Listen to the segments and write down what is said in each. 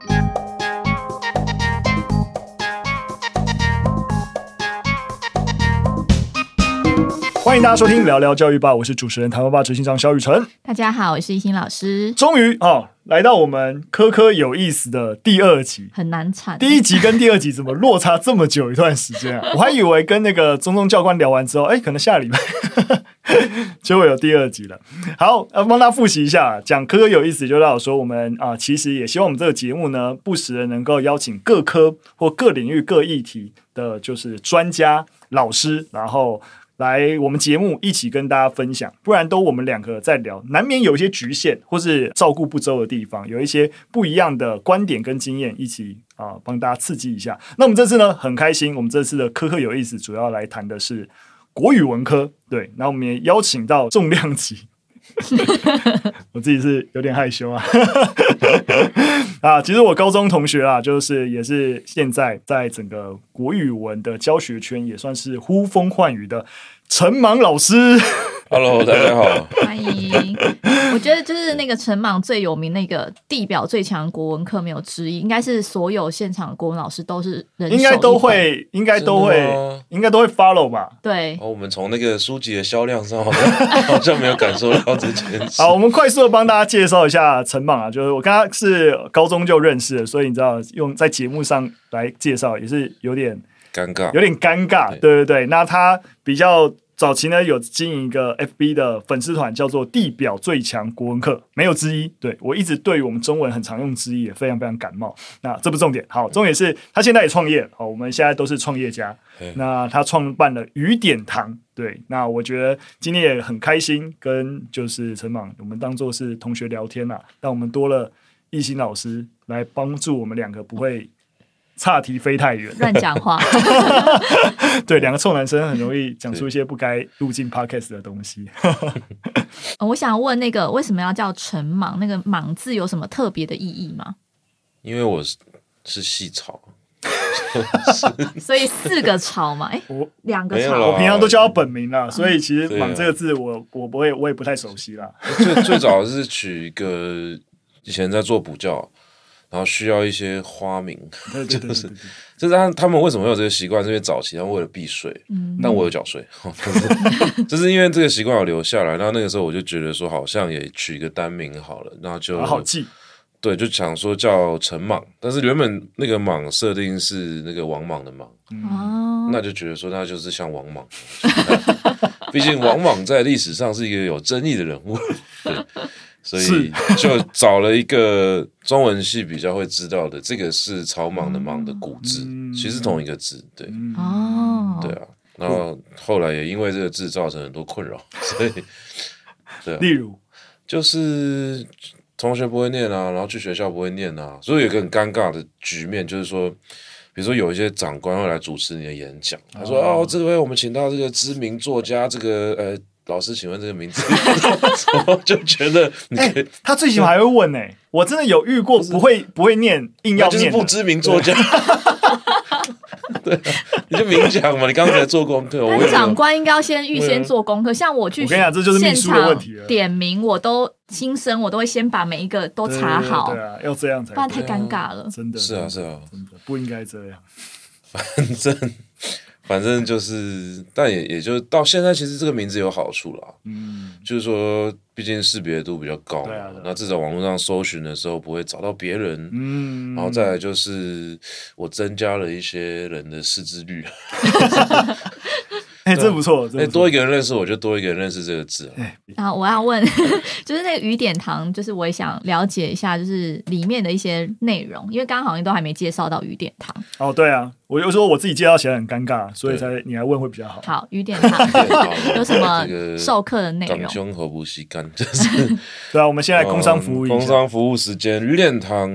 Thank you. 欢迎大家收听聊聊教育吧，我是主持人台湾吧执行长肖雨辰。大家好，我是一心老师。终于啊、哦，来到我们科科有意思的第二集，很难产。第一集跟第二集怎么落差这么久一段时间啊？我还以为跟那个中中教官聊完之后，哎，可能下礼拜 就会有第二集了。好，呃帮大家复习一下，讲科科有意思，就让我说我们啊，其实也希望我们这个节目呢，不时的能够邀请各科或各领域各议题的，就是专家老师，然后。来我们节目一起跟大家分享，不然都我们两个在聊，难免有一些局限或是照顾不周的地方，有一些不一样的观点跟经验，一起啊帮大家刺激一下。那我们这次呢很开心，我们这次的科科有意思，主要来谈的是国语文科。对，那我们也邀请到重量级。我自己是有点害羞啊，啊，其实我高中同学啊，就是也是现在在整个国语文的教学圈也算是呼风唤雨的陈芒老师。Hello，大家好，欢迎。我觉得就是那个陈莽最有名那个地表最强国文课没有之一，应该是所有现场的国文老师都是人应该都会，应该都会，应该都会 follow 吧？对。哦，我们从那个书籍的销量上好像 好像没有感受到这件事。好，我们快速的帮大家介绍一下陈莽啊，就是我跟他是高中就认识了，所以你知道用在节目上来介绍也是有点尴尬，有点尴尬。对对对，那他比较。早期呢，有经营一个 FB 的粉丝团，叫做“地表最强国文课”，没有之一。对，我一直对于我们中文很常用之一也非常非常感冒。那这不重点，好，重点是他现在也创业。好，我们现在都是创业家。那他创办了雨点堂。对，那我觉得今天也很开心，跟就是陈莽，我们当做是同学聊天啊。但我们多了懿心老师来帮助我们两个不会。岔题飞太远，乱讲话。对，两个臭男生很容易讲出一些不该入进 podcast 的东西。我想问，那个为什么要叫陈莽？那个“莽”字有什么特别的意义吗？因为我是是细草，所以四个草嘛。哎，我两个草，我平常都叫他本名啦，所以其实“莽”这个字我，我我不会，我也不太熟悉啦。最最早是取一个，以前在做补教。然后需要一些花名，就是就是他他们为什么会有这个习惯？是因为早期他们为了避税，嗯、但我有缴税，就是因为这个习惯我留下来。然后那个时候我就觉得说，好像也取一个单名好了，那就好，记。对，就想说叫陈莽，但是原本那个莽设定是那个王莽的莽，嗯、那就觉得说他就是像王莽，毕竟王莽在历史上是一个有争议的人物。对所以就找了一个中文系比较会知道的，这个是草莽的莽的古字，其实同一个字，对，哦，对啊，然后后来也因为这个字造成很多困扰，所以，对啊，例如？就是同学不会念啊，然后去学校不会念啊，所以有一个很尴尬的局面，就是说，比如说有一些长官会来主持你的演讲，他说哦，这位我们请到这个知名作家，这个呃。老师，请问这个名字，我就觉得你、欸，他最起码还会问呢、欸。我真的有遇过不会不会念，硬要念，就是不知名作家。对，啊，你就明讲嘛。你刚才做功课，我长官应该要先预先做功课。像我去，我跟你讲，这就是秘书的问题。点名我都新生，我都会先把每一个都查好。对啊，要这样才，不然太尴尬了。真的，是啊，是啊，真的不应该这样。反正。反正就是，但也也就到现在，其实这个名字有好处啦。嗯，就是说，毕竟识别度比较高嘛，啊啊、那至少网络上搜寻的时候不会找到别人。嗯，然后再来就是，我增加了一些人的识字率。哎，这不错，哎，多一个人认识我就多一个人认识这个字。啊，我要问，就是那个雨点堂，就是我也想了解一下，就是里面的一些内容，因为刚刚好像都还没介绍到雨点堂。哦，对啊，我就说我自己介绍起来很尴尬，所以才你来问会比较好。好，雨点堂 有什么授课的内容？港胸和不吸干，就是 对啊。我们现在工商服务一下，工商服务时间，雨点堂。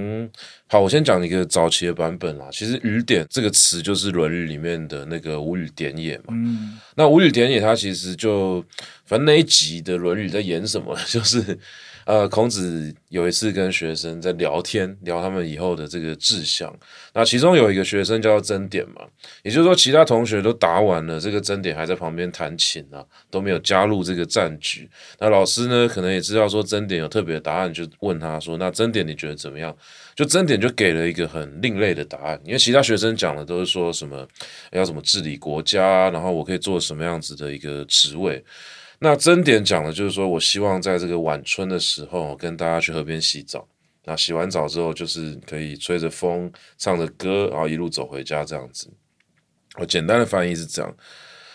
好，我先讲一个早期的版本啦。其实“雨点”这个词就是《论语》里面的那个“无语点也”嘛。嗯。那“无语点也”它其实就反正那一集的《论语》在演什么，就是呃，孔子有一次跟学生在聊天，聊他们以后的这个志向。那其中有一个学生叫曾点嘛，也就是说，其他同学都答完了，这个曾点还在旁边弹琴啊，都没有加入这个战局。那老师呢，可能也知道说曾点有特别的答案，就问他说：“那曾点你觉得怎么样？”就曾点就给了一个很另类的答案，因为其他学生讲的都是说什么要怎么治理国家，然后我可以做什么样子的一个职位。那真点讲的就是说，我希望在这个晚春的时候跟大家去河边洗澡。那洗完澡之后，就是可以吹着风，唱着歌，然后一路走回家这样子。我简单的翻译是这样。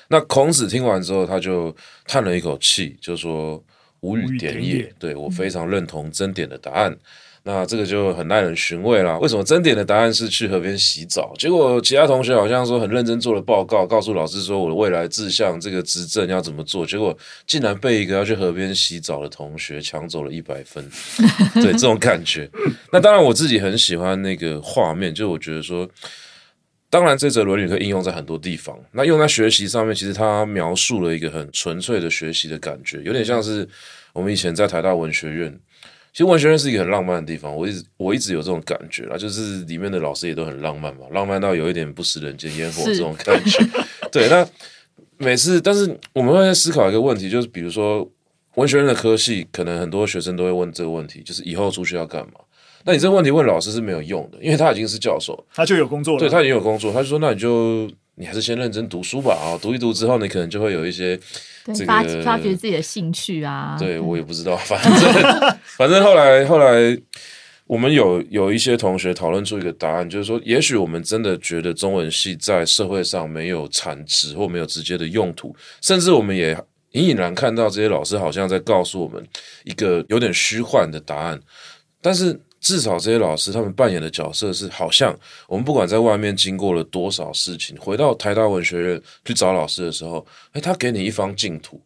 那孔子听完之后，他就叹了一口气，就说：“无语点也。”对，我非常认同真点的答案。嗯那这个就很耐人寻味啦。为什么真点的答案是去河边洗澡？结果其他同学好像说很认真做了报告，告诉老师说我的未来志向这个执政要怎么做。结果竟然被一个要去河边洗澡的同学抢走了一百分。对，这种感觉。那当然我自己很喜欢那个画面，就我觉得说，当然这则《伦理》可以应用在很多地方。那用在学习上面，其实它描述了一个很纯粹的学习的感觉，有点像是我们以前在台大文学院。其实文学院是一个很浪漫的地方，我一直我一直有这种感觉啦，就是里面的老师也都很浪漫嘛，浪漫到有一点不食人间烟火这种感觉。对，那每次，但是我们会在思考一个问题，就是比如说文学院的科系，可能很多学生都会问这个问题，就是以后出去要干嘛？那你这个问题问老师是没有用的，因为他已经是教授，他就有工作了，对，他已经有工作，他就说那你就。你还是先认真读书吧啊！读一读之后，你可能就会有一些这个发发掘自己的兴趣啊。对，我也不知道，反正反正后来后来，我们有有一些同学讨论出一个答案，就是说，也许我们真的觉得中文系在社会上没有产值或没有直接的用途，甚至我们也隐隐然看到这些老师好像在告诉我们一个有点虚幻的答案，但是。至少这些老师他们扮演的角色是，好像我们不管在外面经过了多少事情，回到台大文学院去找老师的时候，哎，他给你一方净土。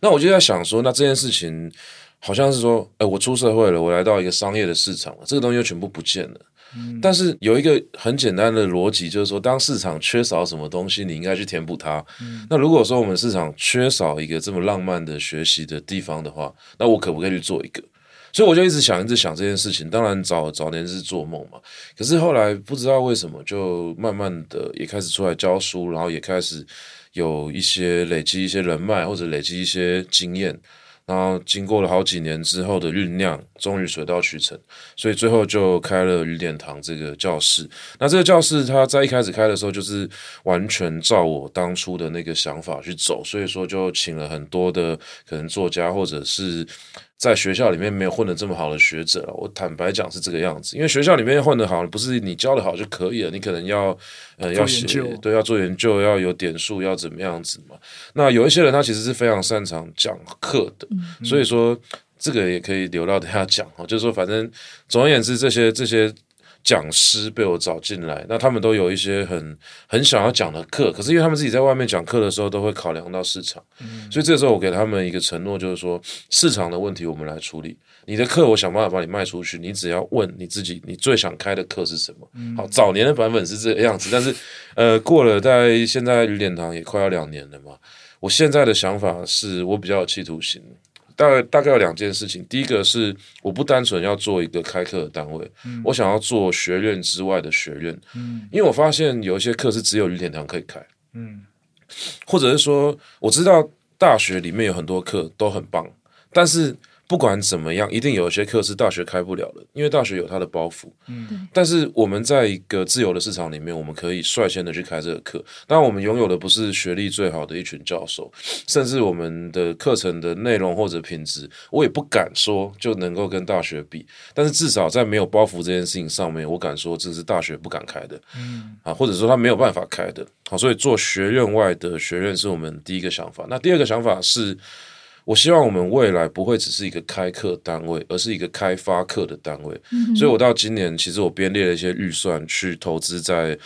那我就在想说，那这件事情好像是说，哎，我出社会了，我来到一个商业的市场了，这个东西就全部不见了。嗯。但是有一个很简单的逻辑，就是说，当市场缺少什么东西，你应该去填补它。嗯。那如果说我们市场缺少一个这么浪漫的学习的地方的话，那我可不可以去做一个？所以我就一直想，一直想这件事情。当然早早年是做梦嘛，可是后来不知道为什么，就慢慢的也开始出来教书，然后也开始有一些累积一些人脉或者累积一些经验。然后经过了好几年之后的酝酿，终于水到渠成，所以最后就开了雨点堂这个教室。那这个教室，它在一开始开的时候，就是完全照我当初的那个想法去走，所以说就请了很多的可能作家或者是。在学校里面没有混得这么好的学者，我坦白讲是这个样子。因为学校里面混得好，不是你教的好就可以了，你可能要呃要写，对，要做研究，要有点数，要怎么样子嘛。那有一些人他其实是非常擅长讲课的，嗯、所以说这个也可以留到等下讲哈。就是说，反正总而言之，这些这些。讲师被我找进来，那他们都有一些很很想要讲的课，可是因为他们自己在外面讲课的时候都会考量到市场，嗯，所以这时候我给他们一个承诺，就是说市场的问题我们来处理，你的课我想办法把你卖出去，你只要问你自己，你最想开的课是什么？嗯，好，早年的版本是这个样子，但是呃，过了大概现在雨点堂也快要两年了嘛，我现在的想法是我比较有企图心。大概大概有两件事情，第一个是我不单纯要做一个开课的单位，嗯，我想要做学院之外的学院，嗯，因为我发现有一些课是只有雨点堂可以开，嗯，或者是说我知道大学里面有很多课都很棒，但是。不管怎么样，一定有一些课是大学开不了的，因为大学有它的包袱。嗯，但是我们在一个自由的市场里面，我们可以率先的去开这个课。当然，我们拥有的不是学历最好的一群教授，甚至我们的课程的内容或者品质，我也不敢说就能够跟大学比。但是至少在没有包袱这件事情上面，我敢说这是大学不敢开的。嗯，啊，或者说他没有办法开的。好，所以做学院外的学院是我们第一个想法。那第二个想法是。我希望我们未来不会只是一个开课单位，而是一个开发课的单位。嗯。所以，我到今年其实我编列了一些预算去投资在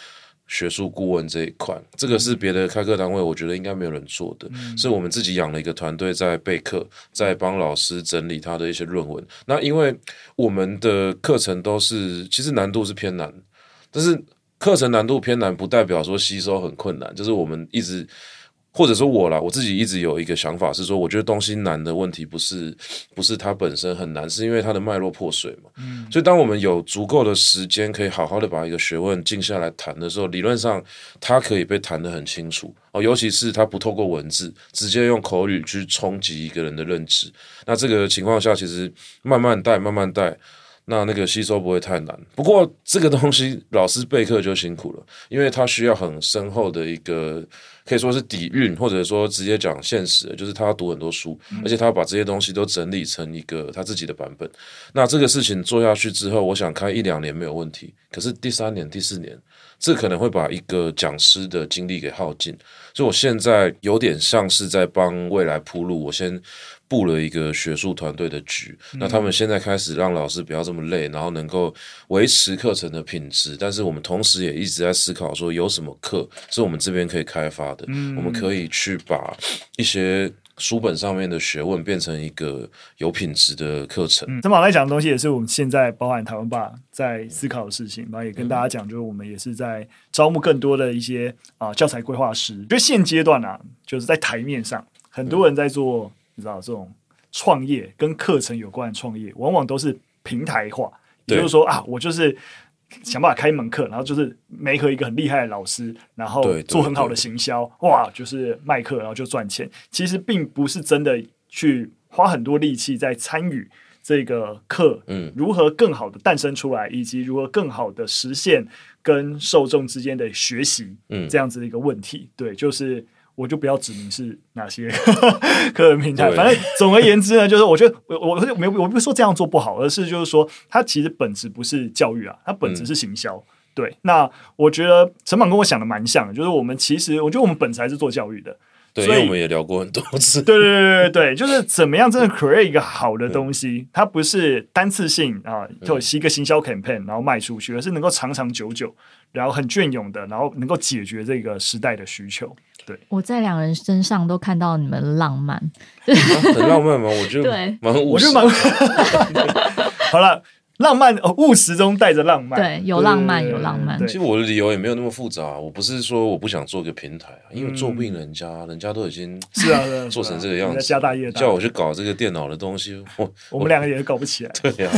学术顾问这一块。这个是别的开课单位，我觉得应该没有人做的。嗯。是我们自己养了一个团队在备课，在帮老师整理他的一些论文。那因为我们的课程都是其实难度是偏难，但是课程难度偏难不代表说吸收很困难，就是我们一直。或者说我啦，我自己一直有一个想法是说，我觉得东西难的问题不是不是它本身很难，是因为它的脉络破碎嘛。嗯，所以当我们有足够的时间，可以好好的把一个学问静下来谈的时候，理论上它可以被谈得很清楚哦。尤其是它不透过文字，直接用口语去冲击一个人的认知。那这个情况下，其实慢慢带，慢慢带。那那个吸收不会太难，不过这个东西老师备课就辛苦了，因为他需要很深厚的一个可以说是底蕴，或者说直接讲现实，就是他要读很多书，而且他要把这些东西都整理成一个他自己的版本。那这个事情做下去之后，我想开一两年没有问题，可是第三年、第四年，这可能会把一个讲师的精力给耗尽。所以我现在有点像是在帮未来铺路，我先。布了一个学术团队的局，那他们现在开始让老师不要这么累，然后能够维持课程的品质。但是我们同时也一直在思考说，有什么课是我们这边可以开发的，嗯、我们可以去把一些书本上面的学问变成一个有品质的课程。陈宝来讲的东西，也是我们现在包含台湾爸在思考的事情，然后也跟大家讲，就是我们也是在招募更多的一些啊教材规划师。因为现阶段啊，就是在台面上很多人在做。你知道这种创业跟课程有关的创业，往往都是平台化，也就是说啊，我就是想办法开一门课，然后就是媒合一个很厉害的老师，然后做很好的行销，哇，就是卖课，然后就赚钱。其实并不是真的去花很多力气在参与这个课，嗯，如何更好的诞生出来，以及如何更好的实现跟受众之间的学习，嗯，这样子的一个问题，对，就是。我就不要指明是哪些 个人平台，反正总而言之呢，就是我觉得我我我没我不是说这样做不好，而是就是说它其实本质不是教育啊，它本质是行销。嗯、对，那我觉得陈榜跟我想的蛮像的，就是我们其实我觉得我们本质还是做教育的，对，所以我们也聊过很多次。对对对对对，就是怎么样真的 create 一个好的东西，它不是单次性啊，就一个行销 campaign 然后卖出去，而是能够长长久久，然后很隽永的，然后能够解决这个时代的需求。对，我在两人身上都看到你们浪漫，啊、很浪漫吗？我觉得 对，蛮我觉得蛮 好了。浪漫哦，务实中带着浪漫，对，有浪漫，有浪漫。其实我的理由也没有那么复杂，我不是说我不想做个平台啊，因为做不赢人家，人家都已经是啊，做成这个样子，家大业大，叫我去搞这个电脑的东西，我我们两个也搞不起来。对呀，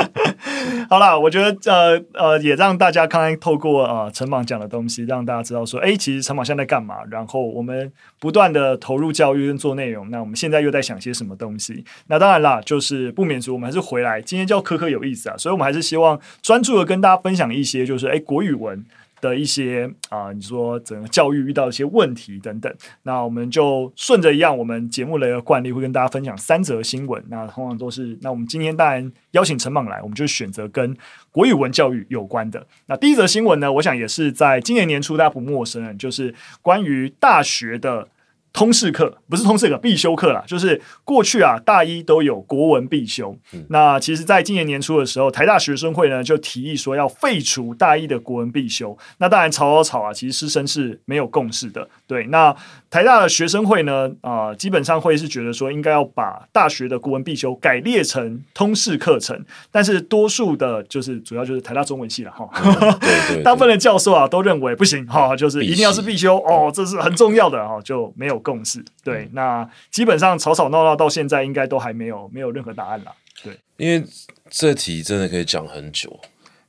好了，我觉得呃呃，也让大家刚才透过呃陈茻讲的东西，让大家知道说，哎，其实陈茻现在在干嘛？然后我们不断的投入教育跟做内容，那我们现在又在想些什么东西？那当然啦，就是不免俗，我们还是回来，今天叫科科有意思啊，所以我们还是希望专注的跟大家分享一些，就是诶国语文的一些啊、你说整个教育遇到一些问题等等。那我们就顺着一样，我们节目的惯例会跟大家分享三则新闻。那通常都是，那我们今天当然邀请陈莽来，我们就选择跟国语文教育有关的。那第一则新闻呢，我想也是在今年年初大家不陌生，就是关于大学的。通识课不是通识课，必修课啦。就是过去啊，大一都有国文必修。嗯、那其实，在今年年初的时候，台大学生会呢就提议说要废除大一的国文必修。那当然吵吵吵啊，其实师生是没有共识的。对，那台大的学生会呢，啊、呃，基本上会是觉得说应该要把大学的国文必修改列成通识课程。但是多数的，就是主要就是台大中文系了哈。大部分的教授啊都认为不行哈，就是一定要是必修哦，这是很重要的哈，就没有。共识对，那基本上吵吵闹闹到现在，应该都还没有没有任何答案了。对，因为这题真的可以讲很久。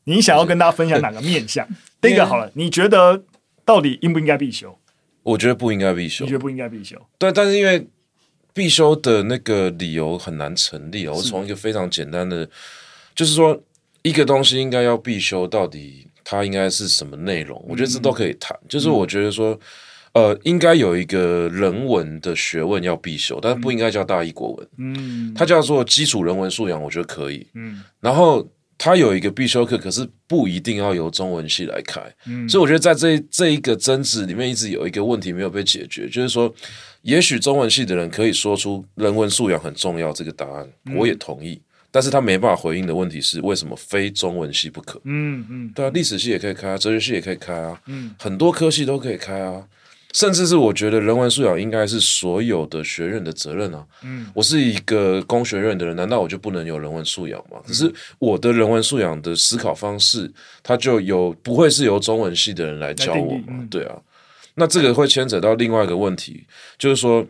你想要跟大家分享哪个面向？第一个好了，你觉得到底应不应该必修？我觉得不应该必修。你觉得不应该必修？对，但是因为必修的那个理由很难成立。我从一个非常简单的，就是说一个东西应该要必修，到底它应该是什么内容？我觉得这都可以谈。就是我觉得说。呃，应该有一个人文的学问要必修，但是不应该叫大一国文。嗯，它叫做基础人文素养，我觉得可以。嗯，然后它有一个必修课，可是不一定要由中文系来开。嗯，所以我觉得在这这一个争执里面，一直有一个问题没有被解决，就是说，也许中文系的人可以说出人文素养很重要这个答案，我也同意。但是他没办法回应的问题是，为什么非中文系不可？嗯嗯，对啊，历史系也可以开啊，哲学系也可以开啊，嗯，很多科系都可以开啊。甚至是我觉得人文素养应该是所有的学院的责任啊。嗯，我是一个工学院的人，难道我就不能有人文素养吗？可是我的人文素养的思考方式，它就有不会是由中文系的人来教我吗？对啊。那这个会牵扯到另外一个问题，就是说。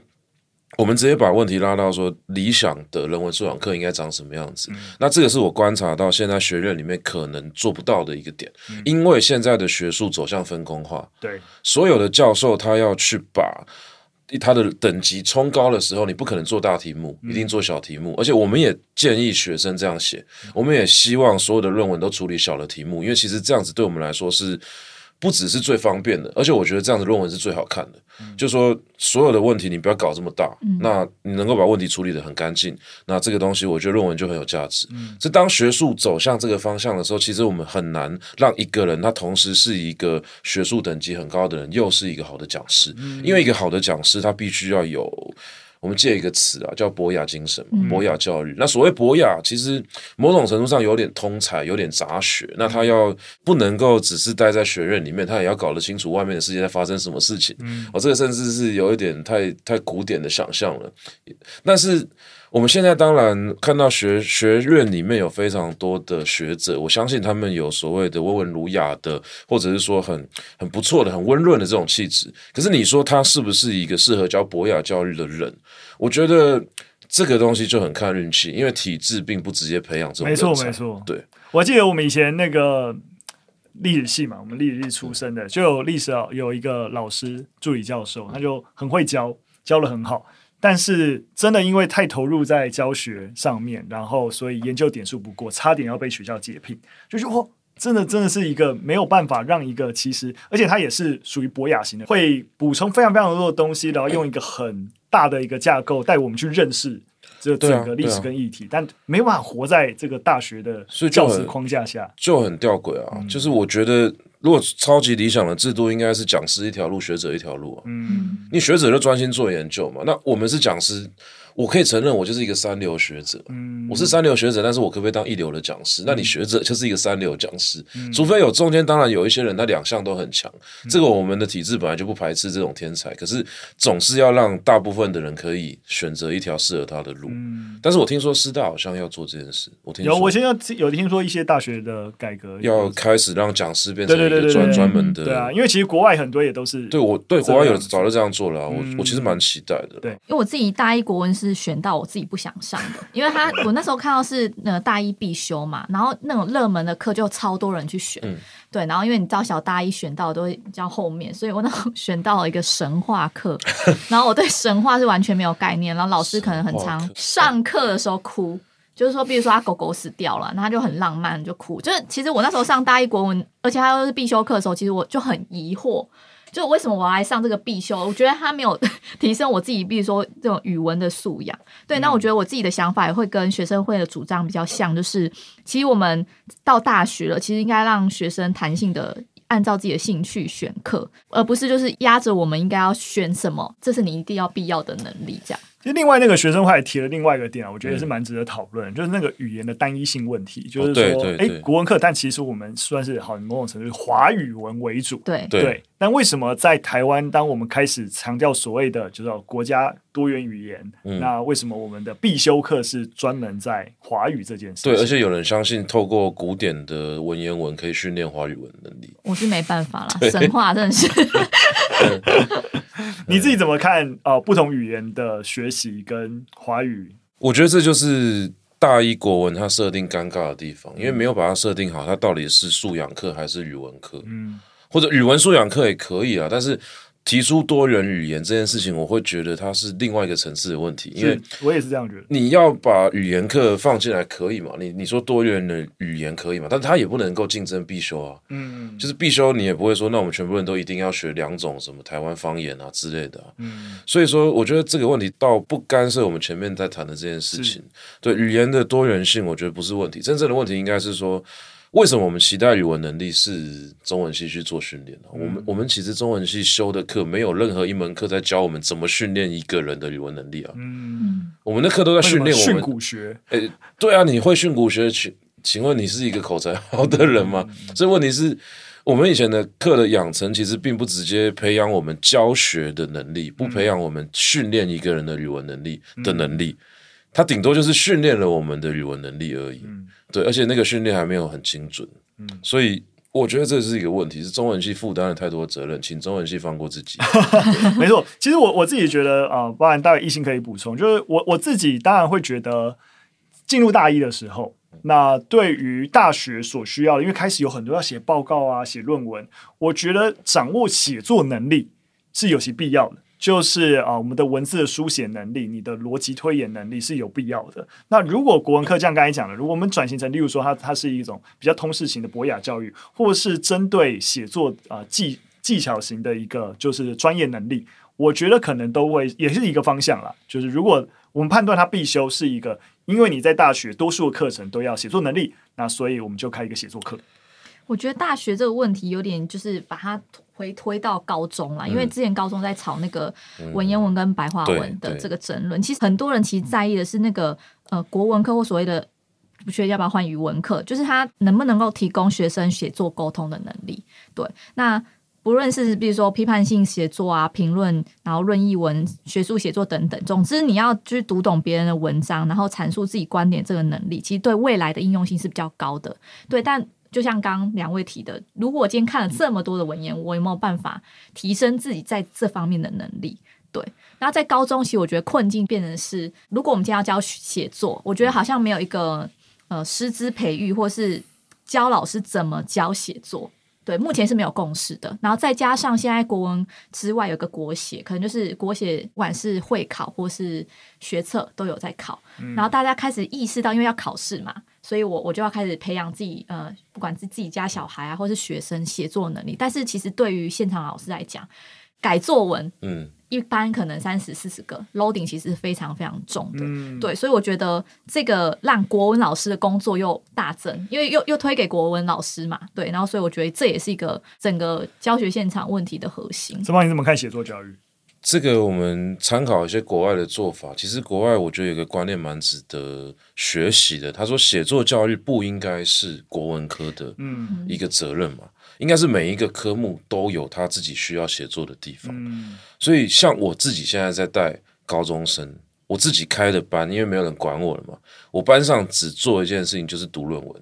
我们直接把问题拉到说，理想的人文素养课应该长什么样子？嗯、那这个是我观察到现在学院里面可能做不到的一个点，嗯、因为现在的学术走向分工化，对，所有的教授他要去把他的等级冲高的时候，你不可能做大题目，一定做小题目。嗯、而且我们也建议学生这样写，嗯、我们也希望所有的论文都处理小的题目，因为其实这样子对我们来说是。不只是最方便的，而且我觉得这样子论文是最好看的。嗯、就说所有的问题你不要搞这么大，嗯、那你能够把问题处理得很干净，那这个东西我觉得论文就很有价值。嗯，是当学术走向这个方向的时候，其实我们很难让一个人他同时是一个学术等级很高的人，又是一个好的讲师。嗯、因为一个好的讲师他必须要有。我们借一个词啊，叫博雅精神，博雅教育。嗯、那所谓博雅，其实某种程度上有点通才，有点杂学。那他要不能够只是待在学院里面，他也要搞得清楚外面的世界在发生什么事情。嗯，哦，这个甚至是有一点太太古典的想象了。但是。我们现在当然看到学学院里面有非常多的学者，我相信他们有所谓的温文儒雅的，或者是说很很不错的、很温润的这种气质。可是你说他是不是一个适合教博雅教育的人？我觉得这个东西就很看运气，因为体制并不直接培养这种人。没错，没错。对，我记得我们以前那个历史系嘛，我们历史系出身的，就有历史有一个老师助理教授，他就很会教，教得很好。但是真的因为太投入在教学上面，然后所以研究点数不过，差点要被学校解聘。就是哦，真的真的是一个没有办法让一个其实，而且他也是属于博雅型的，会补充非常非常多的东西，然后用一个很大的一个架构带我们去认识这整个历史跟议题，但没办法活在这个大学的教室框架下，就很吊诡啊。嗯、就是我觉得。如果超级理想的制度，应该是讲师一条路，学者一条路啊。嗯，你学者就专心做研究嘛。那我们是讲师。我可以承认，我就是一个三流学者。嗯，我是三流学者，但是我可不可以当一流的讲师？嗯、那你学者就是一个三流讲师，嗯、除非有中间，当然有一些人，他两项都很强。嗯、这个我们的体制本来就不排斥这种天才，可是总是要让大部分的人可以选择一条适合他的路。嗯，但是我听说师大好像要做这件事。我听说有，我现在有听说一些大学的改革要开始让讲师变成一个专专门的。对啊，因为其实国外很多也都是对我对国外有早就这样做了，嗯、我我其实蛮期待的。对，因为我自己大一国文是选到我自己。不想上的，因为他我那时候看到是那个大一必修嘛，然后那种热门的课就超多人去选，嗯、对，然后因为你知道小大一选到都会比较后面，所以我那时候 选到了一个神话课，然后我对神话是完全没有概念，然后老师可能很常上课的时候哭，就是说，比如说他狗狗死掉了，那他就很浪漫就哭，就是其实我那时候上大一国文，而且他又是必修课的时候，其实我就很疑惑。就为什么我要来上这个必修？我觉得他没有 提升我自己，比如说这种语文的素养。对，那我觉得我自己的想法也会跟学生会的主张比较像，就是其实我们到大学了，其实应该让学生弹性的按照自己的兴趣选课，而不是就是压着我们应该要选什么，这是你一定要必要的能力这样。其实另外那个学生会还提了另外一个点啊，我觉得也是蛮值得讨论，嗯、就是那个语言的单一性问题。就是说，哎、哦，国文课，但其实我们算是好某种程度是华语文为主，对对。对但为什么在台湾，当我们开始强调所谓的就是国家多元语言，嗯、那为什么我们的必修课是专门在华语这件事？对，而且有人相信透过古典的文言文可以训练华语文能力。我是没办法了，神话真的是。你自己怎么看？呃，不同语言的学习跟华语，我觉得这就是大一国文它设定尴尬的地方，因为没有把它设定好，它到底是素养课还是语文课？嗯。或者语文素养课也可以啊，但是提出多元语言这件事情，我会觉得它是另外一个层次的问题。因为我也是这样觉得。你要把语言课放进来可以嘛？你你说多元的语言可以嘛？但它也不能够竞争必修啊。嗯，就是必修你也不会说，那我们全部人都一定要学两种什么台湾方言啊之类的啊。嗯，所以说我觉得这个问题倒不干涉我们前面在谈的这件事情。对语言的多元性，我觉得不是问题，真正的问题应该是说。为什么我们期待语文能力是中文系去做训练呢？嗯、我们我们其实中文系修的课没有任何一门课在教我们怎么训练一个人的语文能力啊。嗯，我们的课都在训练我们训诂学。诶，对啊，你会训诂学？请请问你是一个口才好的人吗？嗯、所以问题是，我们以前的课的养成其实并不直接培养我们教学的能力，不培养我们训练一个人的语文能力的能力，它顶多就是训练了我们的语文能力而已。嗯对，而且那个训练还没有很精准，嗯，所以我觉得这是一个问题，是中文系负担了太多责任，请中文系放过自己。没错，其实我我自己觉得啊、呃，包含大概一心可以补充，就是我我自己当然会觉得，进入大一的时候，那对于大学所需要的，因为开始有很多要写报告啊、写论文，我觉得掌握写作能力是有其必要的。就是啊，我们的文字的书写能力，你的逻辑推演能力是有必要的。那如果国文课像刚才讲的，如果我们转型成，例如说它它是一种比较通识型的博雅教育，或是针对写作啊技技巧型的一个就是专业能力，我觉得可能都会也是一个方向啦。就是如果我们判断它必修是一个，因为你在大学多数课程都要写作能力，那所以我们就开一个写作课。我觉得大学这个问题有点就是把它。回推到高中啦，因为之前高中在吵那个文言文跟白话文的这个争论，其实很多人其实在意的是那个呃国文课或所谓的不确定要不要换语文课，就是他能不能够提供学生写作沟通的能力。对，那不论是比如说批判性写作啊、评论，然后论译文、学术写作等等，总之你要就是读懂别人的文章，然后阐述自己观点这个能力，其实对未来的应用性是比较高的。对，但。就像刚刚两位提的，如果我今天看了这么多的文言，我有没有办法提升自己在这方面的能力？对，然后在高中期，我觉得困境变成是，如果我们今天要教写作，我觉得好像没有一个呃师资培育，或是教老师怎么教写作。对，目前是没有共识的。然后再加上现在国文之外有个国写，可能就是国写，不管是会考或是学测都有在考。然后大家开始意识到，因为要考试嘛。所以我我就要开始培养自己，呃，不管是自己家小孩啊，或是学生写作能力。但是其实对于现场老师来讲，改作文，嗯，一般可能三十四十个 loading 其实是非常非常重的，嗯，对。所以我觉得这个让国文老师的工作又大增，因为又又推给国文老师嘛，对。然后所以我觉得这也是一个整个教学现场问题的核心。陈芳，你怎么看写作教育？这个我们参考一些国外的做法，其实国外我觉得有个观念蛮值得学习的。他说，写作教育不应该是国文科的一个责任嘛，应该是每一个科目都有他自己需要写作的地方。所以，像我自己现在在带高中生，我自己开的班，因为没有人管我了嘛，我班上只做一件事情，就是读论文。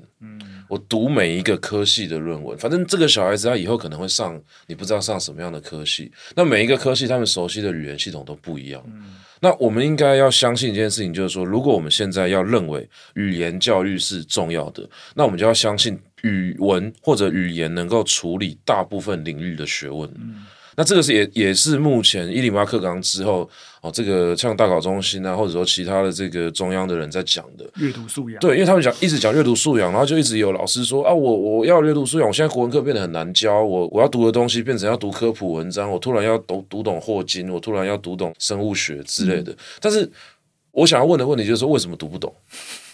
我读每一个科系的论文，反正这个小孩子他以后可能会上，你不知道上什么样的科系。那每一个科系他们熟悉的语言系统都不一样。嗯、那我们应该要相信一件事情，就是说，如果我们现在要认为语言教育是重要的，那我们就要相信语文或者语言能够处理大部分领域的学问。嗯那这个是也也是目前一零八课纲之后哦，这个像大考中心啊，或者说其他的这个中央的人在讲的阅读素养。对，因为他们讲一直讲阅读素养，然后就一直有老师说啊，我我要阅读素养，我现在国文课变得很难教，我我要读的东西变成要读科普文章，我突然要读读懂霍金，我突然要读懂生物学之类的。嗯、但是我想要问的问题就是说，为什么读不懂？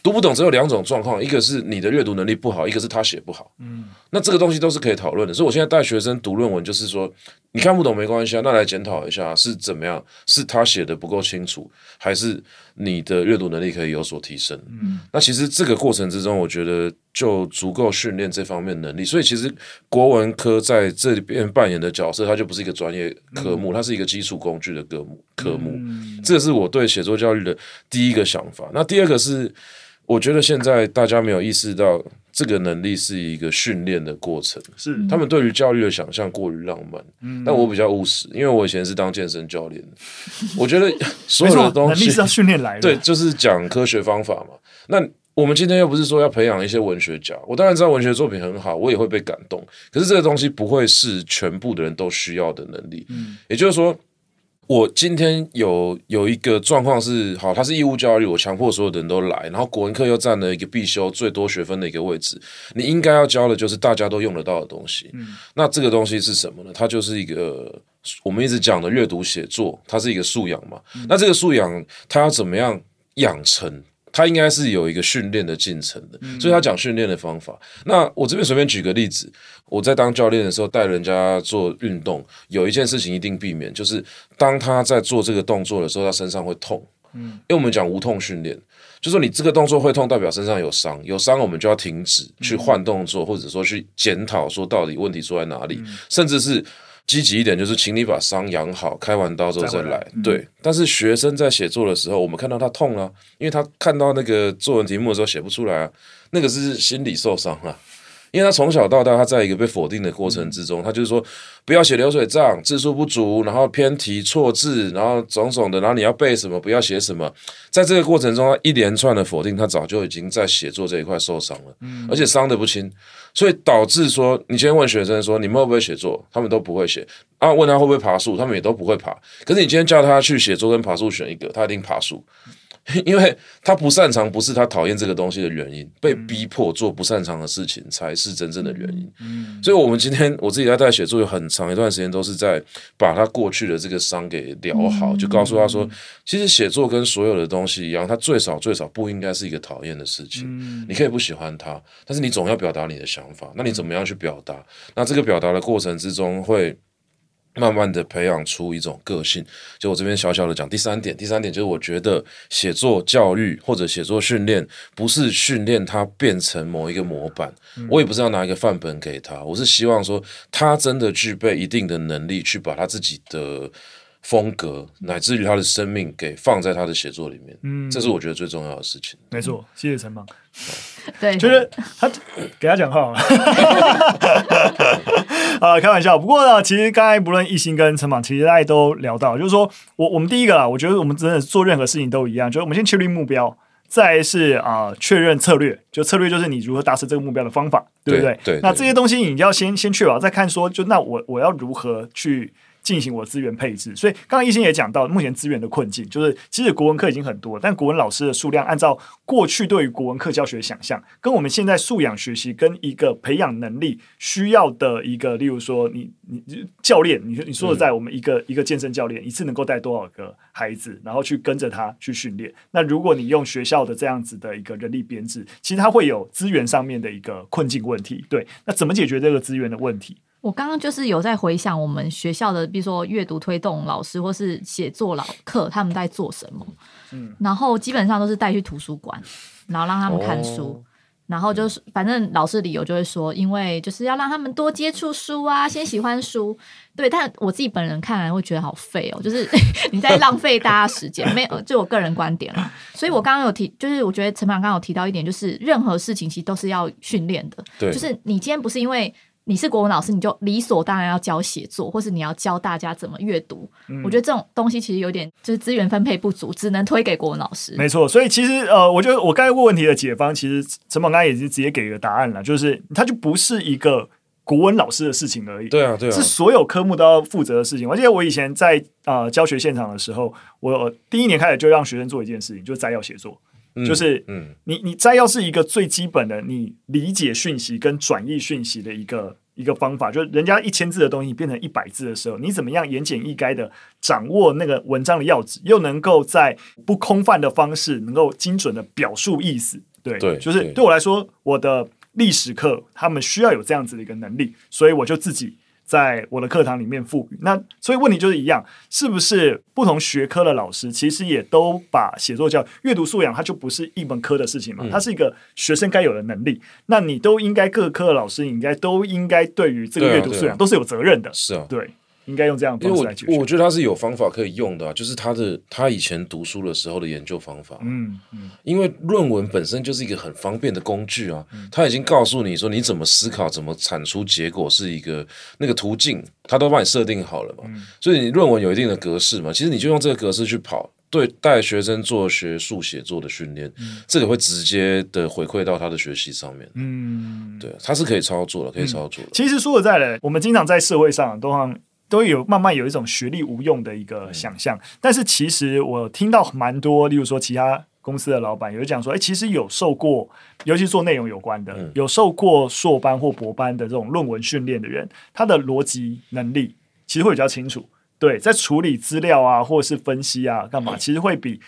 读不懂只有两种状况，一个是你的阅读能力不好，一个是他写不好。嗯，那这个东西都是可以讨论的。所以我现在带学生读论文，就是说你看不懂没关系啊，那来检讨一下是怎么样，是他写的不够清楚，还是你的阅读能力可以有所提升？嗯，那其实这个过程之中，我觉得就足够训练这方面能力。所以其实国文科在这边扮演的角色，它就不是一个专业科目，它是一个基础工具的科目。科目，这是我对写作教育的第一个想法。那第二个是。我觉得现在大家没有意识到这个能力是一个训练的过程，是他们对于教育的想象过于浪漫。嗯，但我比较务实，因为我以前是当健身教练的。我觉得所有的东西是要训练来的，对，就是讲科学方法嘛。那我们今天又不是说要培养一些文学家，我当然知道文学作品很好，我也会被感动。可是这个东西不会是全部的人都需要的能力。嗯，也就是说。我今天有有一个状况是，好，它是义务教育，我强迫所有的人都来，然后国文课又占了一个必修最多学分的一个位置，你应该要教的就是大家都用得到的东西。嗯，那这个东西是什么呢？它就是一个我们一直讲的阅读写作，它是一个素养嘛。嗯，那这个素养它要怎么样养成？它应该是有一个训练的进程的，所以他讲训练的方法。嗯、那我这边随便举个例子，我在当教练的时候带人家做运动，有一件事情一定避免，就是当他在做这个动作的时候，他身上会痛。嗯，因为我们讲无痛训练，就说你这个动作会痛，代表身上有伤，有伤我们就要停止去换动作，或者说去检讨说到底问题出在哪里，甚至是。积极一点，就是请你把伤养好，开完刀之后再来。对，嗯、但是学生在写作的时候，我们看到他痛了、啊，因为他看到那个作文题目的时候写不出来啊，那个是心理受伤了、啊。因为他从小到大，他在一个被否定的过程之中，他就是说不要写流水账，字数不足，然后偏题错字，然后种种的，然后你要背什么，不要写什么，在这个过程中，他一连串的否定，他早就已经在写作这一块受伤了，而且伤得不轻，所以导致说，你今天问学生说你们会不会写作，他们都不会写。啊，问他会不会爬树，他们也都不会爬，可是你今天叫他去写作跟爬树选一个，他一定爬树。因为他不擅长，不是他讨厌这个东西的原因，被逼迫做不擅长的事情才是真正的原因。嗯，所以，我们今天我自己在带写作，有很长一段时间都是在把他过去的这个伤给疗好，就告诉他说，其实写作跟所有的东西一样，他最少最少不应该是一个讨厌的事情。你可以不喜欢他，但是你总要表达你的想法。那你怎么样去表达？那这个表达的过程之中会。慢慢的培养出一种个性，就我这边小小的讲第三点，第三点就是我觉得写作教育或者写作训练不是训练他变成某一个模板，嗯、我也不是要拿一个范本给他，我是希望说他真的具备一定的能力去把他自己的。风格乃至于他的生命给放在他的写作里面，嗯，这是我觉得最重要的事情。没错，谢谢陈芒。对，觉得他给他讲话了。啊，开玩笑。不过呢，其实刚才不论一心跟陈芒，其实大家都聊到，就是说我我们第一个啊，我觉得我们真的做任何事情都一样，就是我们先确立目标，再是啊确认策略。就策略就是你如何达成这个目标的方法，对不对？对。对对，那这些东西你要先先确保，再看说，就那我我要如何去。进行我资源配置，所以刚刚一心也讲到，目前资源的困境就是，其实国文课已经很多，但国文老师的数量，按照过去对于国文课教学的想象，跟我们现在素养学习跟一个培养能力需要的一个，例如说你你教练，你你说的在我们一个、嗯、一个健身教练一次能够带多少个孩子，然后去跟着他去训练，那如果你用学校的这样子的一个人力编制，其实它会有资源上面的一个困境问题，对，那怎么解决这个资源的问题？我刚刚就是有在回想我们学校的，比如说阅读推动老师或是写作老课，他们在做什么？嗯，然后基本上都是带去图书馆，然后让他们看书，哦、然后就是反正老师理由就会说，因为就是要让他们多接触书啊，先喜欢书。对，但我自己本人看来会觉得好废哦，就是 你在浪费大家时间，没有，就我个人观点啦。所以我刚刚有提，就是我觉得陈芒刚刚有提到一点，就是任何事情其实都是要训练的。对，就是你今天不是因为。你是国文老师，你就理所当然要教写作，或是你要教大家怎么阅读。嗯、我觉得这种东西其实有点就是资源分配不足，只能推给国文老师。没错，所以其实呃，我觉得我刚才问问题的解方，其实陈宝刚才也是直接给一个答案了，就是它就不是一个国文老师的事情而已。对啊，对啊，是所有科目都要负责的事情。而且我以前在呃教学现场的时候，我第一年开始就让学生做一件事情，就是摘要写作。就是，嗯，你你摘要是一个最基本的，你理解讯息跟转译讯息的一个一个方法。就是人家一千字的东西变成一百字的时候，你怎么样言简意赅的掌握那个文章的要旨，又能够在不空泛的方式，能够精准的表述意思。对，对，就是对我来说，我的历史课他们需要有这样子的一个能力，所以我就自己。在我的课堂里面赋予，那所以问题就是一样，是不是不同学科的老师其实也都把写作教阅读素养，它就不是一门科的事情嘛？嗯、它是一个学生该有的能力。那你都应该各科的老师，你应该都应该对于这个阅读素养都是有责任的。是啊，对。应该用这样的方式来解决。我我觉得他是有方法可以用的，啊，就是他的他以前读书的时候的研究方法。嗯嗯，因为论文本身就是一个很方便的工具啊，嗯、他已经告诉你说你怎么思考，怎么产出结果是一个那个途径，他都帮你设定好了嘛。嗯、所以你论文有一定的格式嘛，其实你就用这个格式去跑，对带学生做学术写作的训练，嗯、这个会直接的回馈到他的学习上面。嗯，对，他是可以操作的，可以操作的。其实说实在的，我们经常在社会上都像。都有慢慢有一种学历无用的一个想象，但是其实我听到蛮多，例如说其他公司的老板有讲说，诶，其实有受过，尤其做内容有关的，有受过硕班或博班的这种论文训练的人，他的逻辑能力其实会比较清楚，对，在处理资料啊，或者是分析啊，干嘛，其实会比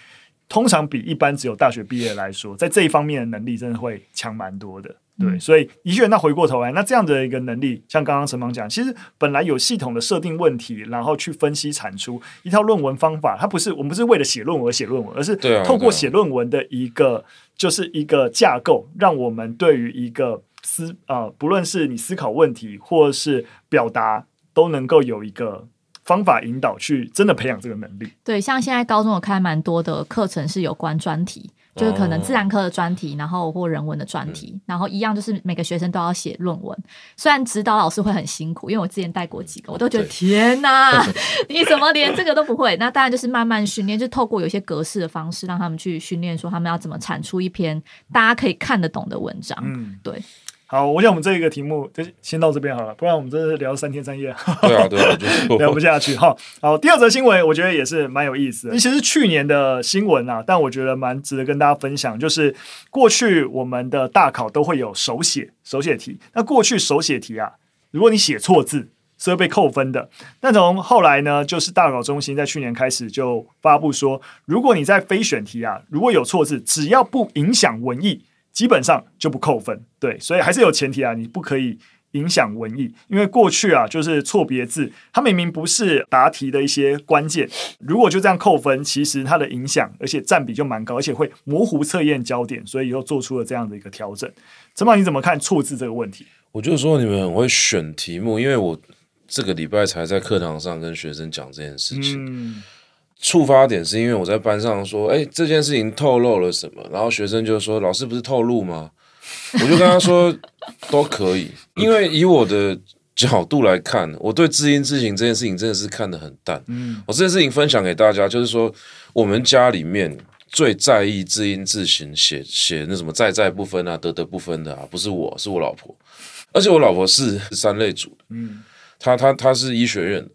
通常比一般只有大学毕业来说，在这一方面的能力真的会强蛮多的。对，所以的确，那回过头来，那这样的一个能力，像刚刚陈芒讲，其实本来有系统的设定问题，然后去分析产出一套论文方法，它不是我们不是为了写论文而写论文，而是透过写论文的一个就是一个架构，让我们对于一个思啊、呃，不论是你思考问题或是表达，都能够有一个方法引导去真的培养这个能力。对，像现在高中有开蛮多的课程是有关专题，就是可能自然科的专题，然后或人文的专题，嗯、然后一样就是每个学生都要写论文。虽然指导老师会很辛苦，因为我之前带过几个，我都觉得天哪，你怎么连这个都不会？那当然就是慢慢训练，就透过有些格式的方式让他们去训练，说他们要怎么产出一篇大家可以看得懂的文章。嗯，对。好，我想我们这一个题目就先到这边好了，不然我们真的是聊三天三夜。对啊，对啊，就聊不下去哈。好，第二则新闻我觉得也是蛮有意思的，其实是去年的新闻啊，但我觉得蛮值得跟大家分享，就是过去我们的大考都会有手写手写题，那过去手写题啊，如果你写错字是会被扣分的。但从后来呢，就是大考中心在去年开始就发布说，如果你在非选题啊，如果有错字，只要不影响文意。基本上就不扣分，对，所以还是有前提啊，你不可以影响文艺，因为过去啊，就是错别字，它明明不是答题的一些关键，如果就这样扣分，其实它的影响，而且占比就蛮高，而且会模糊测验焦点，所以又做出了这样的一个调整。陈宝，你怎么看错字这个问题？我就说你们很会选题目，因为我这个礼拜才在课堂上跟学生讲这件事情。嗯触发点是因为我在班上说，哎，这件事情透露了什么？然后学生就说，老师不是透露吗？我就跟他说，都可以，因为以我的角度来看，我对知音字形这件事情真的是看得很淡。嗯，我这件事情分享给大家，就是说我们家里面最在意字音字形写写那什么在在不分啊，得得不分的啊，不是我，是我老婆，而且我老婆是三类组，嗯，她她她是医学院的。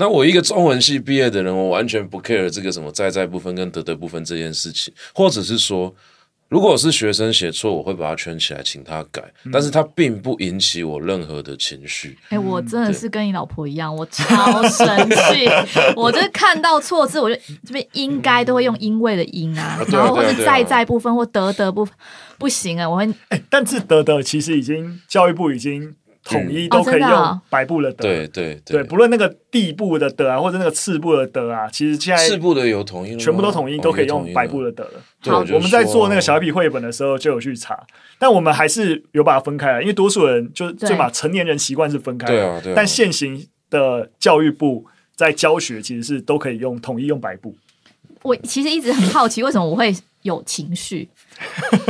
那我一个中文系毕业的人，我完全不 care 这个什么在在部分跟得得部分这件事情，或者是说，如果是学生写错，我会把它圈起来，请他改，嗯、但是他并不引起我任何的情绪。哎、欸，我真的是跟你老婆一样，我超生气，我就是看到错字，我就这边应该都会用因为的因啊，嗯、然后或是在在部分或得得不不行啊，我会。哎、欸，但是得得其实已经教育部已经。统一都可以用白布的得，对对对，不论那个地部的得啊，或者那个次部的得啊，其实现在次部的有统一，全部都统一，都可以用白布的得了。好，我们在做那个小黑皮绘本的时候就有去查，但我们还是有把它分开了，因为多数人就就把成年人习惯是分开的，但现行的教育部在教学其实是都可以用统一用白布。我其实一直很好奇，为什么我会有情绪？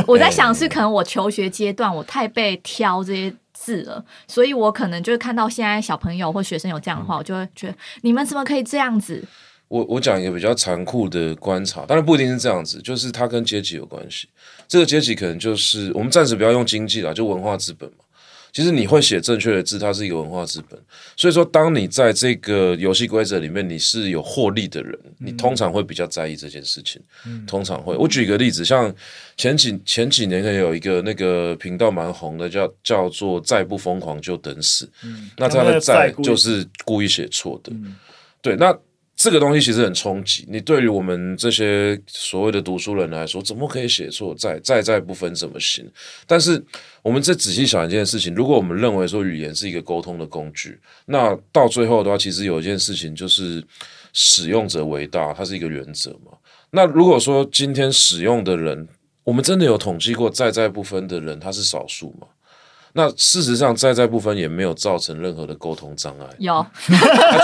我在 想是可能我求学阶段我太被挑这些。字了，所以我可能就是看到现在小朋友或学生有这样的话，嗯、我就会觉得你们怎么可以这样子？我我讲一个比较残酷的观察，当然不一定是这样子，就是它跟阶级有关系。这个阶级可能就是我们暂时不要用经济啦，就文化资本嘛。其实你会写正确的字，它是一个文化资本。所以说，当你在这个游戏规则里面你是有获利的人，你通常会比较在意这件事情。嗯、通常会。我举个例子，像前几前几年有一个那个频道蛮红的，叫叫做“再不疯狂就等死”。嗯、那他的“再”就是故意写错的。嗯、对，那。这个东西其实很冲击你，对于我们这些所谓的读书人来说，怎么可以写错在在在不分怎么行？但是我们再仔细想一件事情，如果我们认为说语言是一个沟通的工具，那到最后的话，其实有一件事情就是使用者为大，它是一个原则嘛。那如果说今天使用的人，我们真的有统计过在在不分的人，他是少数吗？那事实上，在在部分也没有造成任何的沟通障碍。有，它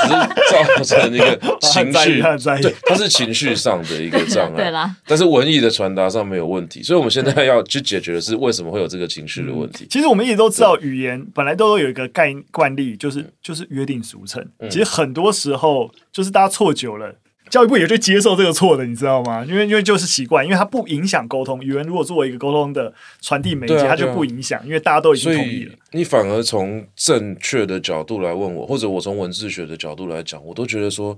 只是造成一个 情绪，对，它是情绪上的一个障碍。对啦，但是文艺的传达上没有问题，所以我们现在要去解决的是为什么会有这个情绪的问题。其实我们一直都知道，语言本来都有一个概惯例，就是就是约定俗成。其实很多时候就是大家错久了。教育部也就接受这个错的，你知道吗？因为因为就是习惯，因为它不影响沟通。语文如果作为一个沟通的传递媒介，它就不影响，因为大家都已经同意了。你反而从正确的角度来问我，或者我从文字学的角度来讲，我都觉得说，